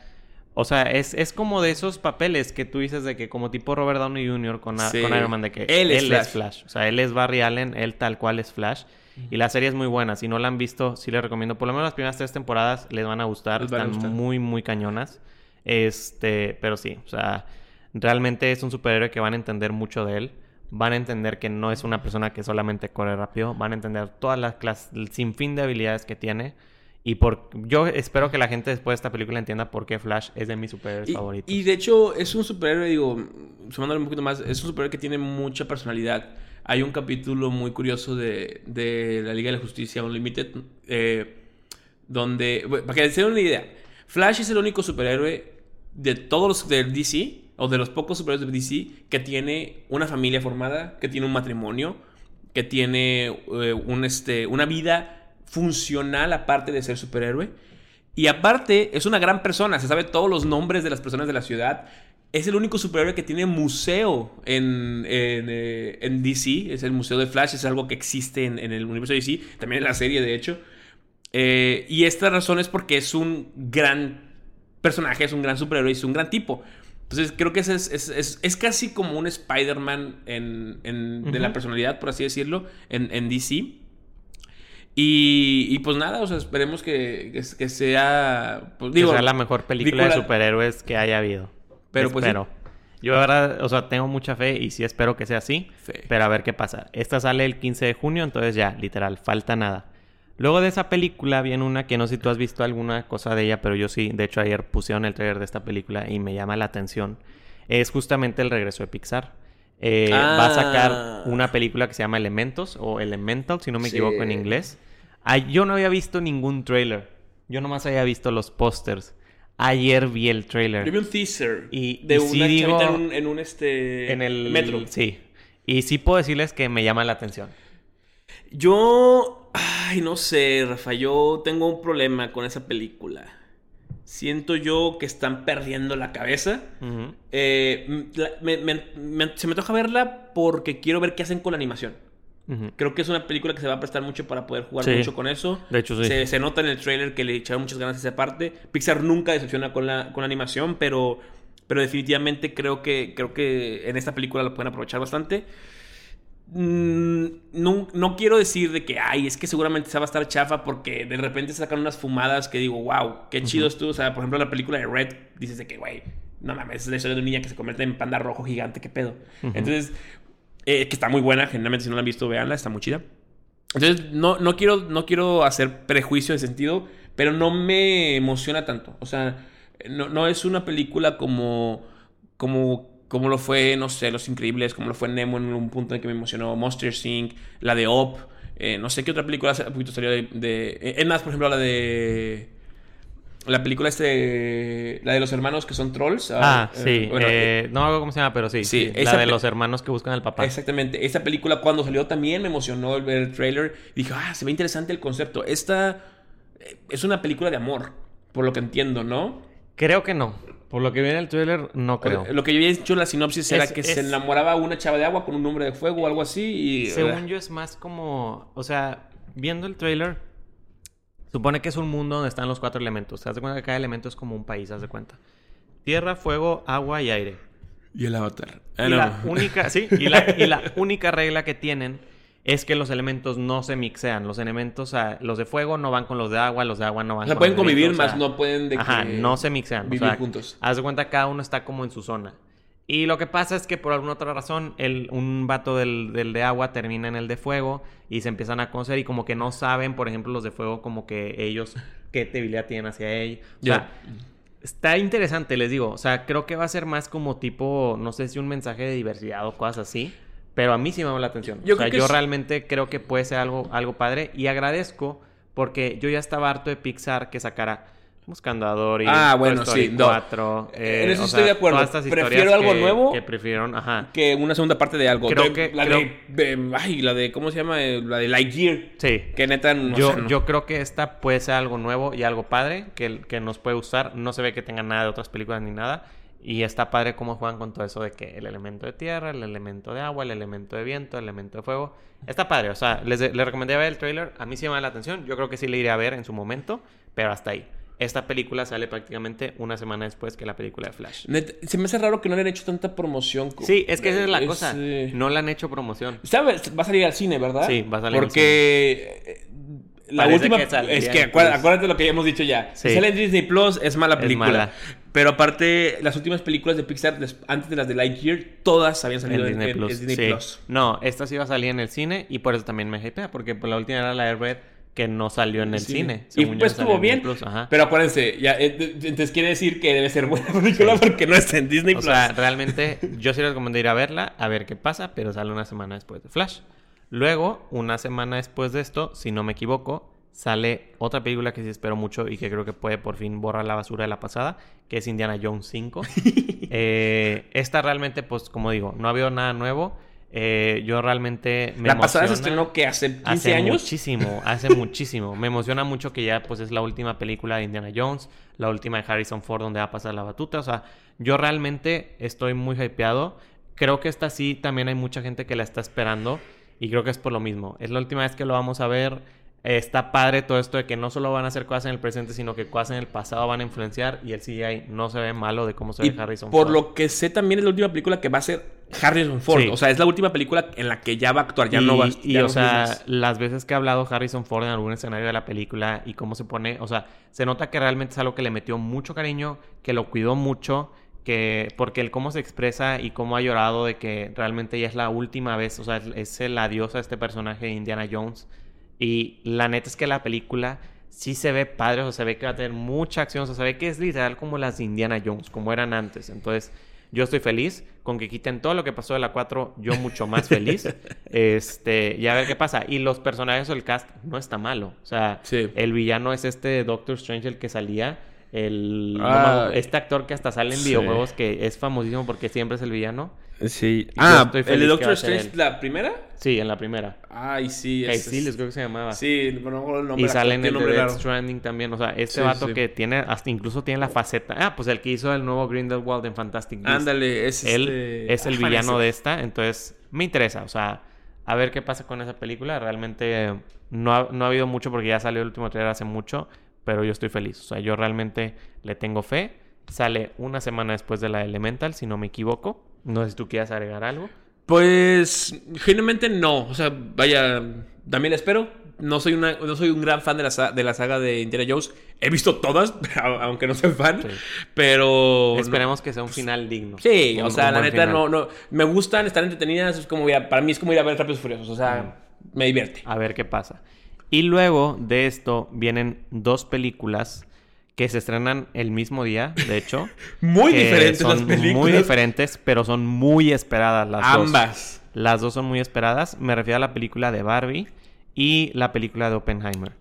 o sea, es, es como de esos papeles que tú dices de que como tipo Robert Downey Jr. con, con Iron Man, de que él, es, Flash. O sea, él es Barry Allen, él tal cual es Flash. Y la serie es muy buena. Si no la han visto, sí les recomiendo. Por lo menos las primeras tres temporadas les van a gustar. Están muy, muy cañonas. Este, pero sí, o sea, realmente es un superhéroe que van a entender mucho de él. Van a entender que no es una persona que solamente corre rápido. Van a entender todas las clases, el sinfín de habilidades que tiene. Y por, yo espero que la gente después de esta película entienda por qué Flash es de mis superhéroes favoritos. Y de hecho es un superhéroe, digo, sumándole un poquito más, es un superhéroe que tiene mucha personalidad. Hay un capítulo muy curioso de, de la Liga de la Justicia Unlimited, eh, donde, para que se den una idea, Flash es el único superhéroe de todos los del DC, o de los pocos superhéroes de DC, que tiene una familia formada, que tiene un matrimonio, que tiene eh, un, este, una vida funcional aparte de ser superhéroe. Y aparte, es una gran persona, se sabe todos los nombres de las personas de la ciudad. Es el único superhéroe que tiene museo en, en, eh, DC, es el Museo de Flash, es algo que existe en, el universo de DC, también en la serie de hecho. Eh, y esta razón es porque es un gran personaje, es un gran superhéroe, es un gran tipo. Entonces creo que es, es, es, casi como un Spider-Man en, de la personalidad, por así decirlo, en, DC. Y, pues nada, o sea, esperemos que, que, sea. Pues, digo, que sea la mejor película, de superhéroes que haya habido. Pero pues. Espero. Yo, verdad, o sea, tengo mucha fe y sí espero que sea así. Pero a ver qué pasa. Esta sale el 15 de junio, entonces ya, literal, falta nada. Luego de esa película viene una que no sé si tú has visto alguna cosa de ella, pero yo sí. De hecho, ayer pusieron el trailer de esta película y me llama la atención. Es justamente el regreso de Pixar. Eh, va a sacar ah. una película que se llama Elementos o Elemental, si no me equivoco en inglés yo no había visto ningún trailer. Yo nomás había visto los pósters. Ayer vi el trailer. Yo vi un teaser y, de una en un, este en el metro. Sí. Y sí puedo decirles que me llama la atención. Yo ay, no sé, Rafa, yo tengo un problema con esa película. Siento yo que están perdiendo la cabeza. Eh, se me toca verla porque quiero ver qué hacen con la animación. Creo que es una película que se va a prestar mucho para poder jugar mucho con eso. De hecho, sí. Se, nota en el trailer que le echaron muchas ganas a esa parte. Pixar nunca decepciona con la, con la animación, pero, pero definitivamente creo que, creo que en esta película lo pueden aprovechar bastante. Mm, no, no, quiero decir de que, ay, es que seguramente se va a estar chafa porque de repente sacan unas fumadas que digo, wow, qué chido estuvo. O sea, por ejemplo, la película de Red, dices de que, güey, no mames, es la historia de una niña que se convierte en panda rojo gigante, qué pedo. Entonces, eh, que está muy buena, generalmente si no la han visto, véanla, está muy chida. Entonces, no, no, quiero, no quiero hacer prejuicio de sentido, pero no me emociona tanto. O sea, no, no es una película como, como como lo fue, no sé, Los Increíbles, como lo fue Nemo en un punto en que me emocionó, Monster Inc., la de Op, eh, no sé qué otra película hace poquito salió de, de... Es más, por ejemplo, la de... La película este, la de los hermanos que son trolls. Ah, ah sí. Eh, eh, no hago cómo se llama, pero sí. Sí, la de los hermanos que buscan al papá. Exactamente. Esa película cuando salió también me emocionó el ver el trailer. Dije, ah, se ve interesante el concepto. Esta es una película de amor, por lo que entiendo, ¿no? Creo que no. Por lo que viene el trailer, no creo. Lo que yo había dicho en la sinopsis era que se enamoraba una chava de agua con un hombre de fuego o algo así. Y, según yo, es más como. O sea, viendo el trailer, supone que es un mundo donde están los cuatro elementos. Te das cuenta que cada elemento es como un país, haz de cuenta. Tierra, fuego, agua y aire. Y el avatar. y, la única, sí, y la única regla que tienen es que los elementos no se mixean. Los elementos, los de fuego no van con los de agua, los de agua no van o sea, pueden convivir, más no pueden de Ajá, no se mixean. Vivir juntos. Haz de cuenta cada uno está como en su zona. Y lo que pasa es que por alguna otra razón, el, un vato del, de agua termina en el de fuego y se empiezan a conocer y como que no saben, por ejemplo, los de fuego, como que ellos, qué debilidad tienen hacia ellos. O sea, está interesante, les digo. O sea, creo que va a ser más como tipo, no sé si un mensaje de diversidad o cosas así. Pero a mí sí me llamó la atención. Yo o sea, yo realmente creo que puede ser algo, algo padre y agradezco porque yo ya estaba harto de Pixar que sacara Buscando a Dory, ah, bueno, sí, 4. Eh, en eso estoy de acuerdo. Prefiero algo nuevo que prefirieron, ajá. que una segunda parte de algo. Creo que la de, ay, la de ¿cómo se llama? La de Lightyear. Sí. Que neta yo, yo creo que esta puede ser algo nuevo y algo padre que, que nos puede gustar. No se ve que tenga nada de otras películas ni nada. Y está padre cómo juegan con todo eso de que el elemento de tierra, el elemento de agua, el elemento de viento, el elemento de fuego. Está padre, o sea, les, les recomendé ver el trailer. A mí sí me llama la atención. Yo creo que sí le iré a ver en su momento, pero hasta ahí. Esta película sale prácticamente una semana después que la película de Flash. se me hace raro que no le han hecho tanta promoción. Sí, es que esa es la cosa. No le han hecho promoción. ¿Sabes? Va a salir al cine, ¿verdad? Sí, va a salir Porque... al cine. La última. es que acuérdate, lo que ya hemos dicho ya. Si sale en Disney Plus, es mala película. Pero aparte, las últimas películas de Pixar, antes de las de Lightyear, todas habían salido en, Disney, Plus. No, esta sí iba a salir en el cine y por eso también me hypea, porque por la última era la de Red que no salió en el cine. Y pues estuvo bien. Pero acuérdense, ya, eh, entonces quiere decir que debe ser buena película porque no está en Disney Plus. O sea, realmente yo sí les recomiendo ir a verla, a ver qué pasa, pero sale una semana después de Flash. Luego, una semana después de esto, si no me equivoco, sale otra película que sí espero mucho y que creo que puede por fin borrar la basura de la pasada, que es Indiana Jones 5. Eh, esta realmente, pues como digo, no ha habido nada nuevo. Eh, yo realmente me La pasada se estrenó que hace 15 hace años. Muchísimo, hace muchísimo. Me emociona mucho que ya pues es la última película de Indiana Jones, la última de Harrison Ford donde va a pasar la batuta. O sea, yo realmente estoy muy hypeado. Creo que esta sí también hay mucha gente que la está esperando y creo que es por lo mismo. Es la última vez que lo vamos a ver está padre todo esto de que no solo van a hacer cosas en el presente, sino que cosas en el pasado van a influenciar y el CGI no se ve malo de cómo se ve Harrison Ford. Por lo que sé, también es la última película que va a ser Harrison Ford. O sea, es la última película en la que ya va a actuar, ya no va Y, o sea, las veces que ha hablado Harrison Ford en algún escenario de la película y cómo se pone, o sea, se nota que realmente es algo que le metió mucho cariño, que lo cuidó mucho que porque el cómo se expresa y cómo ha llorado de que realmente ya es la última vez, o sea, es el adiós a este personaje de Indiana Jones y la neta es que la película sí se ve padre, o sea, se ve que va a tener mucha acción, o sea, se ve que es literal como las de Indiana Jones, como eran antes. Entonces, yo estoy feliz con que quiten todo lo que pasó de la 4, yo mucho más feliz. este, y a ver qué pasa. Y los personajes o el cast no está malo. O sea, el villano es este Doctor Strange el que salía. El, ah, este actor que hasta sale en videojuegos que es famosísimo porque siempre es el villano. Sí. ah, ¿el de Doctor Strange la primera? Sí, en la primera. Ay, sí. Hey, sí, les creo que se llamaba. Sí, no el nombre. Y sale en el de Death Stranding también. O sea, este vato que tiene, hasta incluso tiene la faceta. Ah, pues el que hizo el nuevo Grindelwald en Fantastic Beasts. Ándale, es Él este... es el villano de esta, entonces me interesa. O sea, a ver qué pasa con esa película. Realmente no ha, no ha habido mucho porque ya salió el último trailer hace mucho, pero yo estoy feliz. O sea, yo realmente le tengo fe. Sale una semana después de la Elemental, si no me equivoco. No sé si tú quieras agregar algo. Pues, generalmente no. O sea, vaya, también la espero. No soy, una, no soy un gran fan de la, de la saga de Indiana Jones. He visto todas, aunque no soy fan. Pero. Esperemos que sea un final digno. Sí, o sea, la neta no, no. Me gustan, estar entretenidas. Es como para mí es como ir a ver Rápidos Furiosos. O sea, me divierte. A ver qué pasa. Y luego de esto vienen dos películas que se estrenan el mismo día, de hecho. muy diferentes las películas. Muy diferentes, pero son muy esperadas las dos. Ambas. Las dos son muy esperadas. Me refiero a la película de Barbie y la película de Oppenheimer.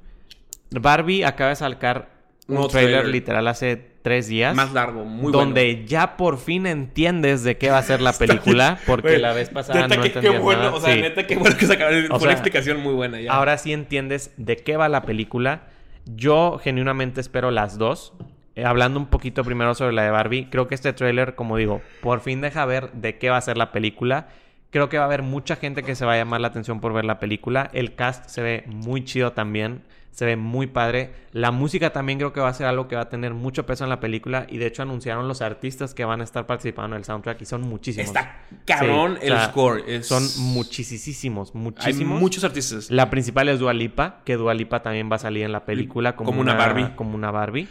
Barbie acaba de sacar un trailer, literal hace tres días. Más largo, muy Donde ya por fin entiendes de qué va a ser la película. Porque la vez pasada no entendías qué bueno, nada. O sea, neta, qué bueno que sacaron. Fue una explicación muy buena ya. Ahora sí entiendes de qué va la película. Yo genuinamente espero las dos. Eh, hablando un poquito primero sobre la de Barbie, creo que este tráiler, como digo, por fin deja ver de qué va a ser la película. Creo que va a haber mucha gente que se va a llamar la atención por ver la película. El cast se ve muy chido también se ve muy padre. La música también creo que va a ser algo que va a tener mucho peso en la película y de hecho anunciaron los artistas que van a estar participando en el soundtrack y son muchísimos. Está cabrón el score. Son muchísimos, muchísimos. Hay muchos artistas. La principal es Dua Lipa, que Dua Lipa también va a salir en la película como, una, Barbie. Como una Barbie.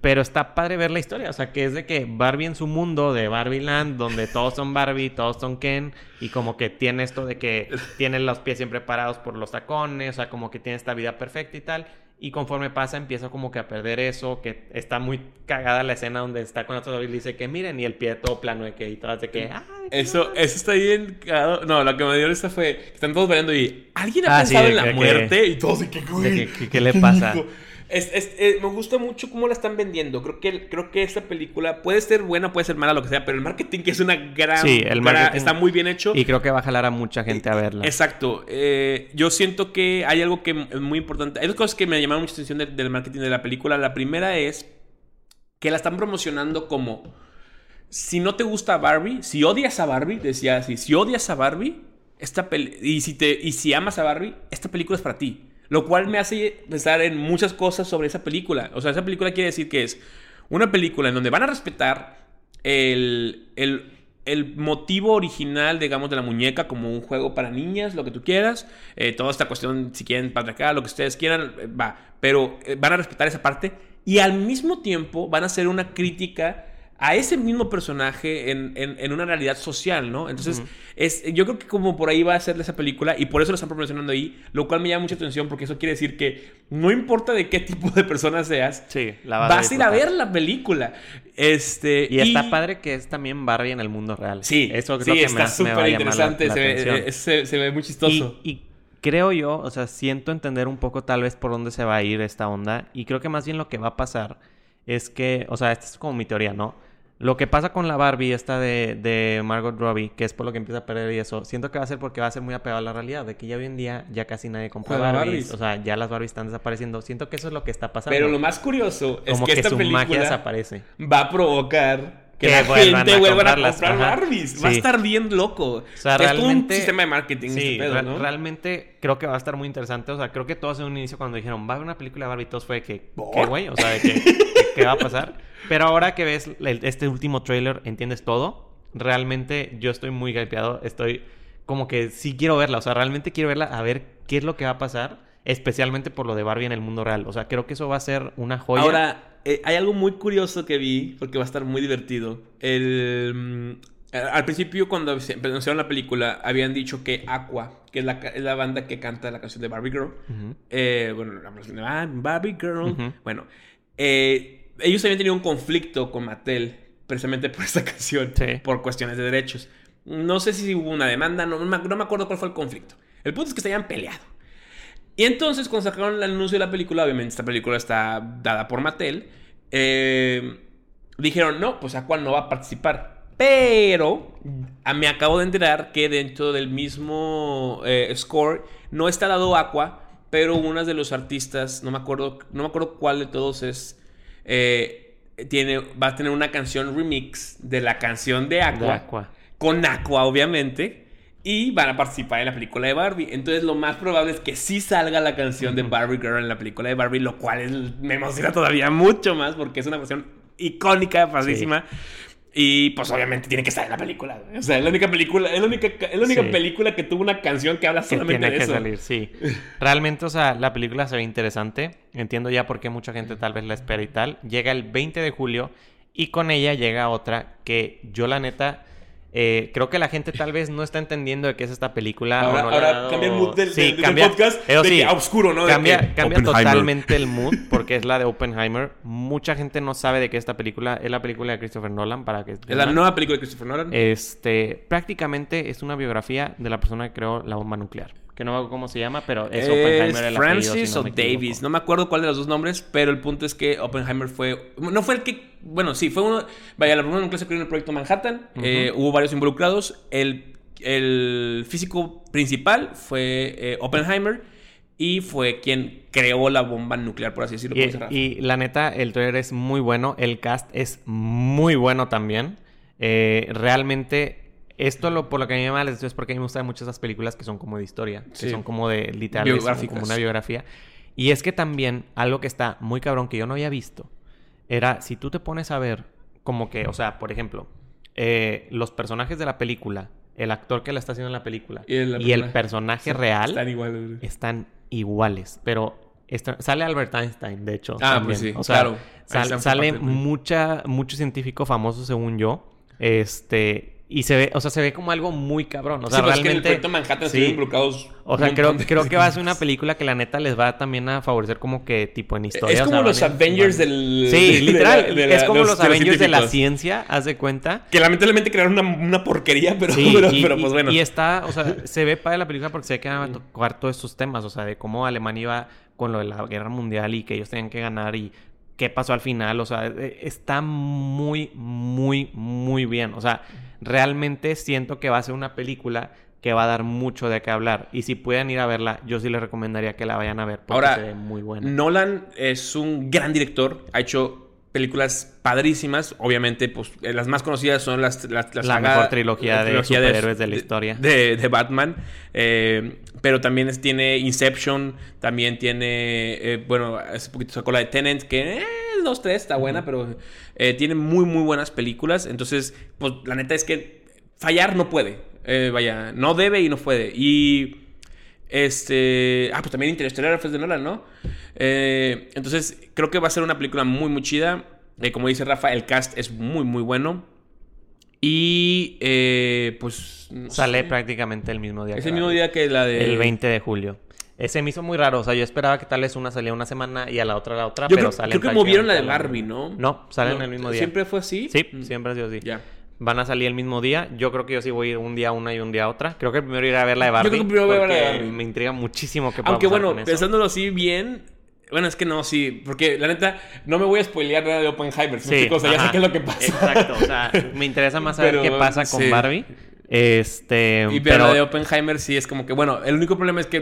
Pero está padre ver la historia, o sea, que es de que Barbie en su mundo de Barbie Land, donde todos son Barbie, todos son Ken, y como que tiene esto de que tienen los pies siempre parados por los tacones, o sea, como que tiene esta vida perfecta y tal. Y conforme pasa, empieza como que a perder eso, que está muy cagada la escena donde está con otro y dice que miren, y el pie todo plano de que y todas de que. eso, eso está bien cagado. No, lo que me dio esta fue que están todos bailando y alguien ha ah, pensado en la muerte y todos de que, ¿Qué le pasa? Es, eh, me gusta mucho cómo la están vendiendo. Creo que, creo que esta película puede ser buena, puede ser mala, lo que sea, pero el marketing que es una gran... Sí, el marketing está muy bien hecho. Y creo que va a jalar a mucha gente a verla. Exacto. Eh, yo siento que hay algo que es muy importante. Hay dos cosas que me llamaron mucha atención del marketing de la película. La primera es que la están promocionando como... Si no te gusta Barbie, si odias a Barbie, decía así, si odias a Barbie, esta y, si te y si amas a Barbie, esta película es para ti. Lo cual me hace pensar en muchas cosas sobre esa película. O sea, esa película quiere decir que es una película en donde van a respetar el, el, motivo original, digamos, de la muñeca como un juego para niñas, lo que tú quieras. Eh, toda esta cuestión, si quieren patriarcal, lo que ustedes quieran, eh, va. Pero eh, van a respetar esa parte y al mismo tiempo van a hacer una crítica a ese mismo personaje en, una realidad social, ¿no? Entonces, es, yo creo que como por ahí va a ser esa película y por eso lo están promocionando ahí, lo cual me llama mucha atención porque eso quiere decir que no importa de qué tipo de persona seas, sí, vas a ir a ver la película. Este, y, está padre que es también Barbie en el mundo real. Sí, eso creo que está súper interesante, se, ve, se, ve, muy chistoso. Y, creo yo, o sea, siento entender un poco tal vez por dónde se va a ir esta onda y creo que más bien lo que va a pasar es que, o sea, esta es como mi teoría, ¿no? Lo que pasa con la Barbie esta de, de, Margot Robbie, que es por lo que empieza a perder y eso, siento que va a ser porque va a ser muy apegado a la realidad, de que ya hoy en día ya casi nadie compra Barbies, O sea, ya las Barbies están desapareciendo. Siento que eso es lo que está pasando. Pero lo más curioso es que, esta su película magia desaparece. va a provocar que, la gente vuelva a comprar Barbies. Va a estar bien loco. O sea, realmente, es un sistema de marketing. Sí, este realmente creo que va a estar muy interesante. O sea, creo que todos en un inicio cuando dijeron, va a haber una película de Barbie, todos fue que, ¿qué güey? O sea, de que, ¿qué va a pasar? Pero ahora que ves este último trailer, entiendes todo. Realmente yo estoy muy hypeado. Estoy como que sí quiero verla. O sea, realmente quiero verla a ver qué es lo que va a pasar. Especialmente por lo de Barbie en el mundo real. O sea, creo que eso va a ser una joya. Ahora, eh, hay algo muy curioso que vi, porque va a estar muy divertido. El, mm, al principio, cuando empezaron la película, habían dicho que Aqua, que es la, banda que canta la canción de Barbie Girl, eh, bueno, la canción de Barbie Girl, bueno, eh, ellos habían tenido un conflicto con Mattel, precisamente por esta canción, por cuestiones de derechos. No sé si hubo una demanda, no, no me acuerdo cuál fue el conflicto. El punto es que se habían peleado. Y entonces, cuando sacaron el anuncio de la película, obviamente esta película está dada por Mattel, eh, dijeron, no, pues Aqua no va a participar. Pero me acabo de enterar que dentro del mismo eh, score no está dado Aqua, pero una de los artistas, no me acuerdo, no me acuerdo cuál de todos es, eh, tiene, va a tener una canción remix de la canción de Aqua. Con Aqua, obviamente y van a participar en la película de Barbie. Entonces lo más probable es que sí salga la canción de Barbie Girl en la película de Barbie, lo cual me emociona todavía mucho más porque es una canción icónica, facilísima. Y pues obviamente tiene que estar en la película. O sea, es la única película, es la única, es la única película que tuvo una canción que habla solamente que tiene que salir, sí. Realmente, o sea, la película se ve interesante. Entiendo ya por qué mucha gente tal vez la espera y tal. Llega el 20 de julio y con ella llega otra que yo la neta eh, creo que la gente tal vez no está entendiendo de qué es esta película. Ahora, cambia el mood del, podcast de oscuro, ¿no? Cambia, cambia totalmente el mood porque es la de Oppenheimer. Mucha gente no sabe de qué es esta película. Es la película de Christopher Nolan para que... Es la nueva película de Christopher Nolan. Este, prácticamente es una biografía de la persona que creó la bomba nuclear que no me acuerdo cómo se llama, pero es, Oppenheimer el Francis o Davis, no me acuerdo cuál de los dos nombres, pero el punto es que Oppenheimer fue, no fue el que, bueno, sí, fue uno, vaya, la bomba nuclear se creó en el proyecto Manhattan, eh, hubo varios involucrados, el, el físico principal fue eh, Oppenheimer y fue quien creó la bomba nuclear, por así decirlo. Y, y la neta, el trailer es muy bueno, el cast es muy bueno también. Eh, realmente esto lo, por lo que a mí me llama la es porque a mí me gustan mucho esas películas que son como de historia, que son como de literal, como una biografía. Y es que también algo que está muy cabrón que yo no había visto era si tú te pones a ver como que, o sea, por ejemplo, eh, los personajes de la película, el actor que la está haciendo en la película y el, personaje real están iguales. Están iguales, pero sale Albert Einstein, de hecho. Ah, pues sí, o sea, claro. sale mucha, mucho científico famoso según yo. Este, y se ve, o sea, se ve como algo muy cabrón. O sea, pues realmente. Es que en el Manhattan sí. involucrados. O sea, creo, creo que va a ser una película que la neta les va también a favorecer como que tipo en historia. Es como los Avengers del. Sí, literal. es como los, Avengers de la ciencia, haz de cuenta. Que lamentablemente crearon una, una porquería, pero, pero, pues bueno. Y está, o sea, se ve para la película porque se ve que van a tocar todos estos temas. O sea, de cómo Alemania iba con lo de la guerra mundial y que ellos tenían que ganar y qué pasó al final. O sea, e, está muy, muy, muy bien. O sea realmente siento que va a ser una película que va a dar mucho de qué hablar. Y si pueden ir a verla, yo sí les recomendaría que la vayan a ver porque Ahora, se ve muy buena. Nolan es un gran director, ha hecho películas padrísimas. Obviamente, pues eh, las más conocidas son las, las, la mejor trilogía, de superhéroes de, la historia. De, Batman. Eh, pero también tiene Inception, también tiene, eh, bueno, hace poquito sacó la de Tenant, que... 2, 3, está buena, pero eh, tiene muy, muy buenas películas. Entonces, pues la neta es que fallar no puede. Eh, vaya, no debe y no puede. Y. Este. Ah, pues también Interstellar fue de Nolan, ¿no? Eh, entonces, creo que va a ser una película muy, muy chida. como dice Rafa, el cast es muy, muy bueno. Y. pues. Sale prácticamente el mismo día. Es el mismo día que la de. El 20 de julio. Ese me hizo muy raro. O sea, yo esperaba que tal vez una salía una semana y a la otra la otra, pero creo, Creo que movieron la de Barbie, ¿no? No, salen el mismo día. ¿Siempre fue así? Sí, mm. siempre ha sido así. Ya. Van a salir el mismo día. Yo creo que yo sí voy a ir un día a una y un día a otra. Creo que primero iré a ver la de Barbie. Yo creo que primero voy a ver la de Barbie. Me intriga muchísimo que Aunque bueno, pensándolo así bien, bueno, es que no, sí, porque la neta, no me voy a spoilear nada de Oppenheimer, sí, chicos, ya sé qué es lo que pasa. Exacto, o sea, me interesa más saber qué pasa con Barbie. Este. Y pero, la de Oppenheimer sí es como que, bueno, el único problema es que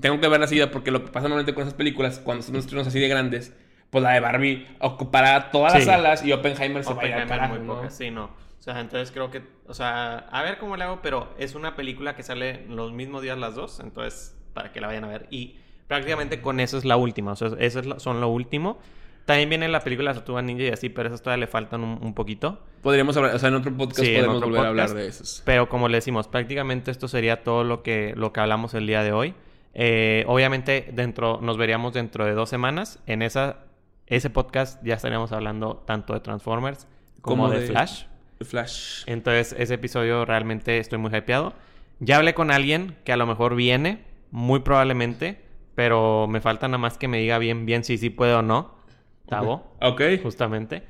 tengo que verla seguida porque lo que pasa normalmente con esas películas, cuando son estrenos así de grandes, pues la de Barbie ocupará todas las salas y Oppenheimer se va a ir al ¿no? Sí, no. O sea, entonces creo que, o sea, a ver cómo le hago, pero es una película que sale los mismos días las dos, entonces para que la vayan a ver. Y prácticamente con eso es la última, o sea, eso es son lo último. También viene la película Tortuga Ninja y así, pero esas todavía le faltan un, poquito. Podríamos hablar, o sea, en otro podcast podemos volver a hablar de esos. Pero como le decimos, prácticamente esto sería todo lo que, lo que hablamos el día de hoy. Eh, obviamente, dentro, nos veríamos dentro de dos semanas. En esa, ese podcast ya estaríamos hablando tanto de Transformers como, de, Flash. Flash. Entonces, ese episodio realmente estoy muy hypeado. Ya hablé con alguien que a lo mejor viene, muy probablemente, pero me falta nada más que me diga bien, bien si sí puede o no. Tavo. Ok. Justamente.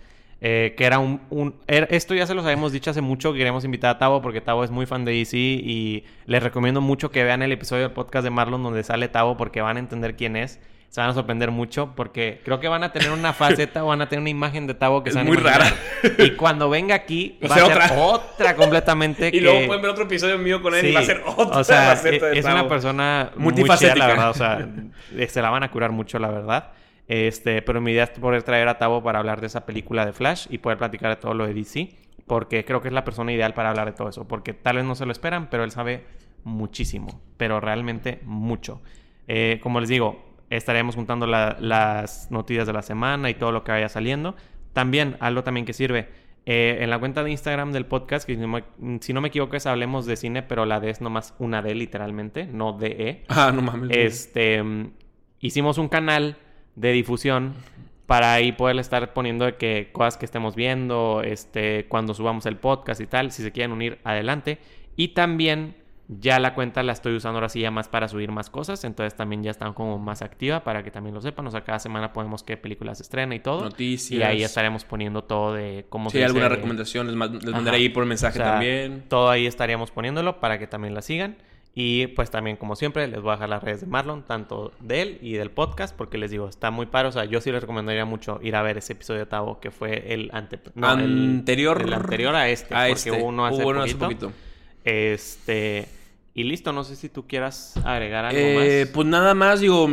Eh, que era un, esto ya se los habíamos dicho hace mucho que queremos invitar a Tavo porque Tavo es muy fan de DC y les recomiendo mucho que vean el episodio del podcast de Marlon donde sale Tavo porque van a entender quién es. Se van a sorprender mucho porque creo que van a tener una faceta o van a tener una imagen de Tavo que es muy rara. Y cuando venga aquí va a ser otra, completamente. y luego pueden ver otro episodio mío con él y va a ser otra o sea, faceta Es una persona multifacética, la verdad. O sea, se la van a curar mucho, la verdad. Este, pero mi idea es poder traer a Tavo para hablar de esa película de Flash y poder platicar de todo lo de DC, porque creo que es la persona ideal para hablar de todo eso, porque tal vez no se lo esperan, pero él sabe muchísimo, pero realmente mucho. Eh, como les digo, estaremos juntando las noticias de la semana y todo lo que vaya saliendo. También, algo también que sirve, Eh, en la cuenta de Instagram del podcast, que si no, me, equivoco es Hablemos de Cine, pero la D es nomás una D literalmente, no de E. Ah, no mames. Este, hicimos un canal de difusión para ahí poder estar poniendo de que cosas que estemos viendo, este, cuando subamos el podcast y tal, si se quieren unir, adelante. Y también ya la cuenta la estoy usando ahora sí ya más para subir más cosas, entonces también ya están como más activa para que también lo sepan. O sea, cada semana ponemos qué películas se estrena y todo. Noticias. Y ahí estaremos poniendo todo de cómo si hay alguna recomendación, les, mandaré ahí por mensaje también. Todo ahí estaríamos poniéndolo para que también la sigan. Y pues también, como siempre, les voy a dejar las redes de Marlon, tanto de él y del podcast, porque les digo, está muy paro. O sea, yo sí les recomendaría mucho ir a ver ese episodio de Tavo, que fue el anterior. El, anterior a este, porque este. hubo uno hace, hace poquito. Este. Y listo, no sé si tú quieras agregar algo eh, más. Pues nada más, digo,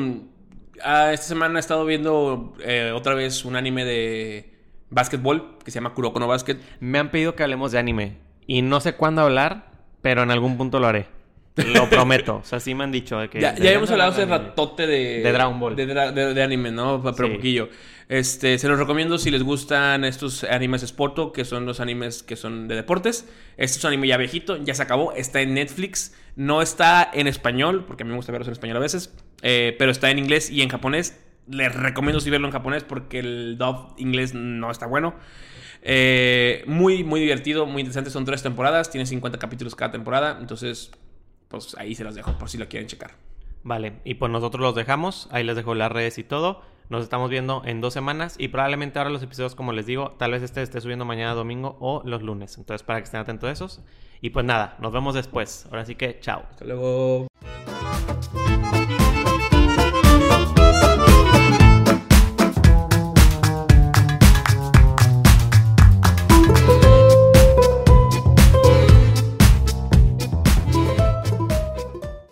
ah, esta semana he estado viendo eh, otra vez un anime de básquetbol que se llama Kuroko no Basket. Me han pedido que hablemos de anime y no sé cuándo hablar, pero en algún punto lo haré. Lo prometo. O sea, sí me han dicho de que... Ya, ya hemos hablado hace ratote de... De Dragon Ball. De, anime, ¿no? Pero poquillo. Este, se los recomiendo si les gustan estos animes Sporto, que son los animes que son de deportes. Este es un anime ya viejito, ya se acabó. Está en Netflix. No está en español, porque a mí me gusta verlos en español a veces. Eh, pero está en inglés y en japonés. Les recomiendo si verlo en japonés porque el dub inglés no está bueno. Eh, muy, muy divertido, muy interesante. Son tres temporadas, tiene 50 capítulos cada temporada. Entonces, pues ahí se las dejo por si lo quieren checar. Vale, y pues nosotros los dejamos, ahí les dejo las redes y todo. Nos estamos viendo en dos semanas y probablemente ahora los episodios, como les digo, tal vez este esté subiendo mañana domingo o los lunes. Entonces, para que estén atentos a esos. Y pues nada, nos vemos después. Ahora sí que, chao. Hasta luego.